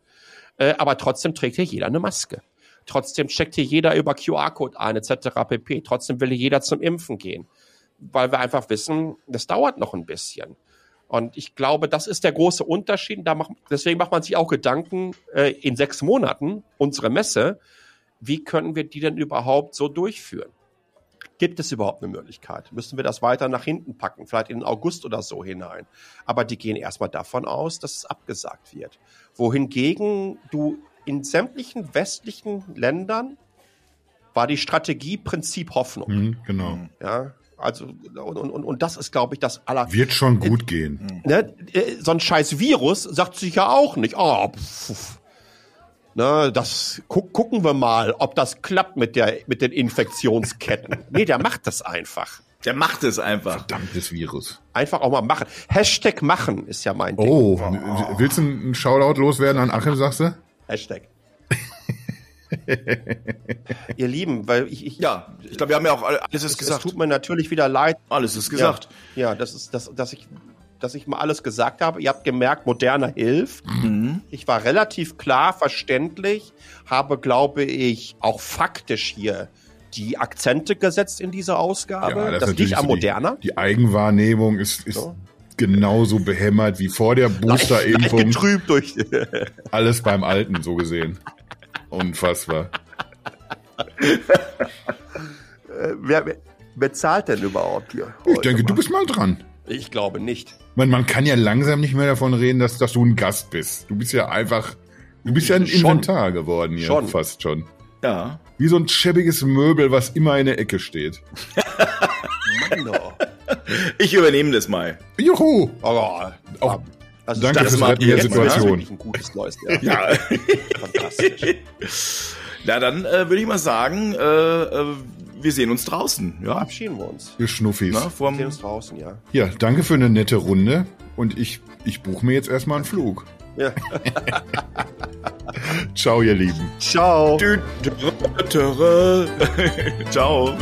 äh, aber trotzdem trägt hier jeder eine Maske. Trotzdem checkt hier jeder über QR-Code ein, etc. pp. Trotzdem will hier jeder zum Impfen gehen, weil wir einfach wissen, das dauert noch ein bisschen. Und ich glaube, das ist der große Unterschied. Da macht, deswegen macht man sich auch Gedanken äh, in sechs Monaten, unsere Messe, wie können wir die denn überhaupt so durchführen? Gibt es überhaupt eine Möglichkeit? Müssen wir das weiter nach hinten packen, vielleicht in den August oder so hinein? Aber die gehen erstmal davon aus, dass es abgesagt wird. Wohingegen du in sämtlichen westlichen Ländern war die Strategie Prinzip Hoffnung. Mhm, genau. Ja, also und, und, und das ist, glaube ich, das aller. Wird schon gut äh, gehen. Ne, äh, so ein scheiß Virus sagt sich ja auch nicht. Oh, pff, Ne, das gu gucken wir mal, ob das klappt mit der mit den Infektionsketten. nee, der macht das einfach. Der macht es einfach. Verdammtes Virus. Einfach auch mal machen. Hashtag machen ist ja mein Ding. Oh, oh. willst du einen Shoutout loswerden an Achim, sagst du? Hashtag. Ihr Lieben, weil ich, ich ja, ich glaube, wir haben ja auch alles ist es, gesagt. Es tut mir natürlich wieder leid. Alles ist gesagt. Ja, ja das ist das, dass ich dass ich mal alles gesagt habe. Ihr habt gemerkt, moderner hilft. Mhm. Ich war relativ klar verständlich, habe, glaube ich, auch faktisch hier die Akzente gesetzt in dieser Ausgabe. Ja, das, das liegt am moderner. Die, die, Eigenwahrnehmung ist, ist so. genauso behämmert wie vor der Boosterimpfung. getrübt durch. alles beim Alten, so gesehen. Unfassbar. Äh, wer, wer, wer zahlt denn überhaupt hier? Ich denke, mal? du bist mal dran. Ich glaube nicht. Man, man kann ja langsam nicht mehr davon reden, dass, dass du ein Gast bist. Du bist ja einfach, du bist ja ein schon. Inventar geworden hier, schon. fast schon. Ja. Wie so ein schäbiges Möbel, was immer in der Ecke steht. Mann, oh. Ich übernehme das mal. Juhu! Oh, auch, also danke fürs Retten der Situation. Ein gutes Neues, ja. ja. Fantastisch. Na, dann äh, würde ich mal sagen, äh, äh, wir sehen uns draußen. Ja, verabschieden wir uns. Wir Schnuffis. Na, wir sehen uns draußen, ja. Ja, danke für eine nette Runde. Und ich, ich buche mir jetzt erstmal einen Flug. Ja. Ciao, ihr Lieben. Ciao. Ciao.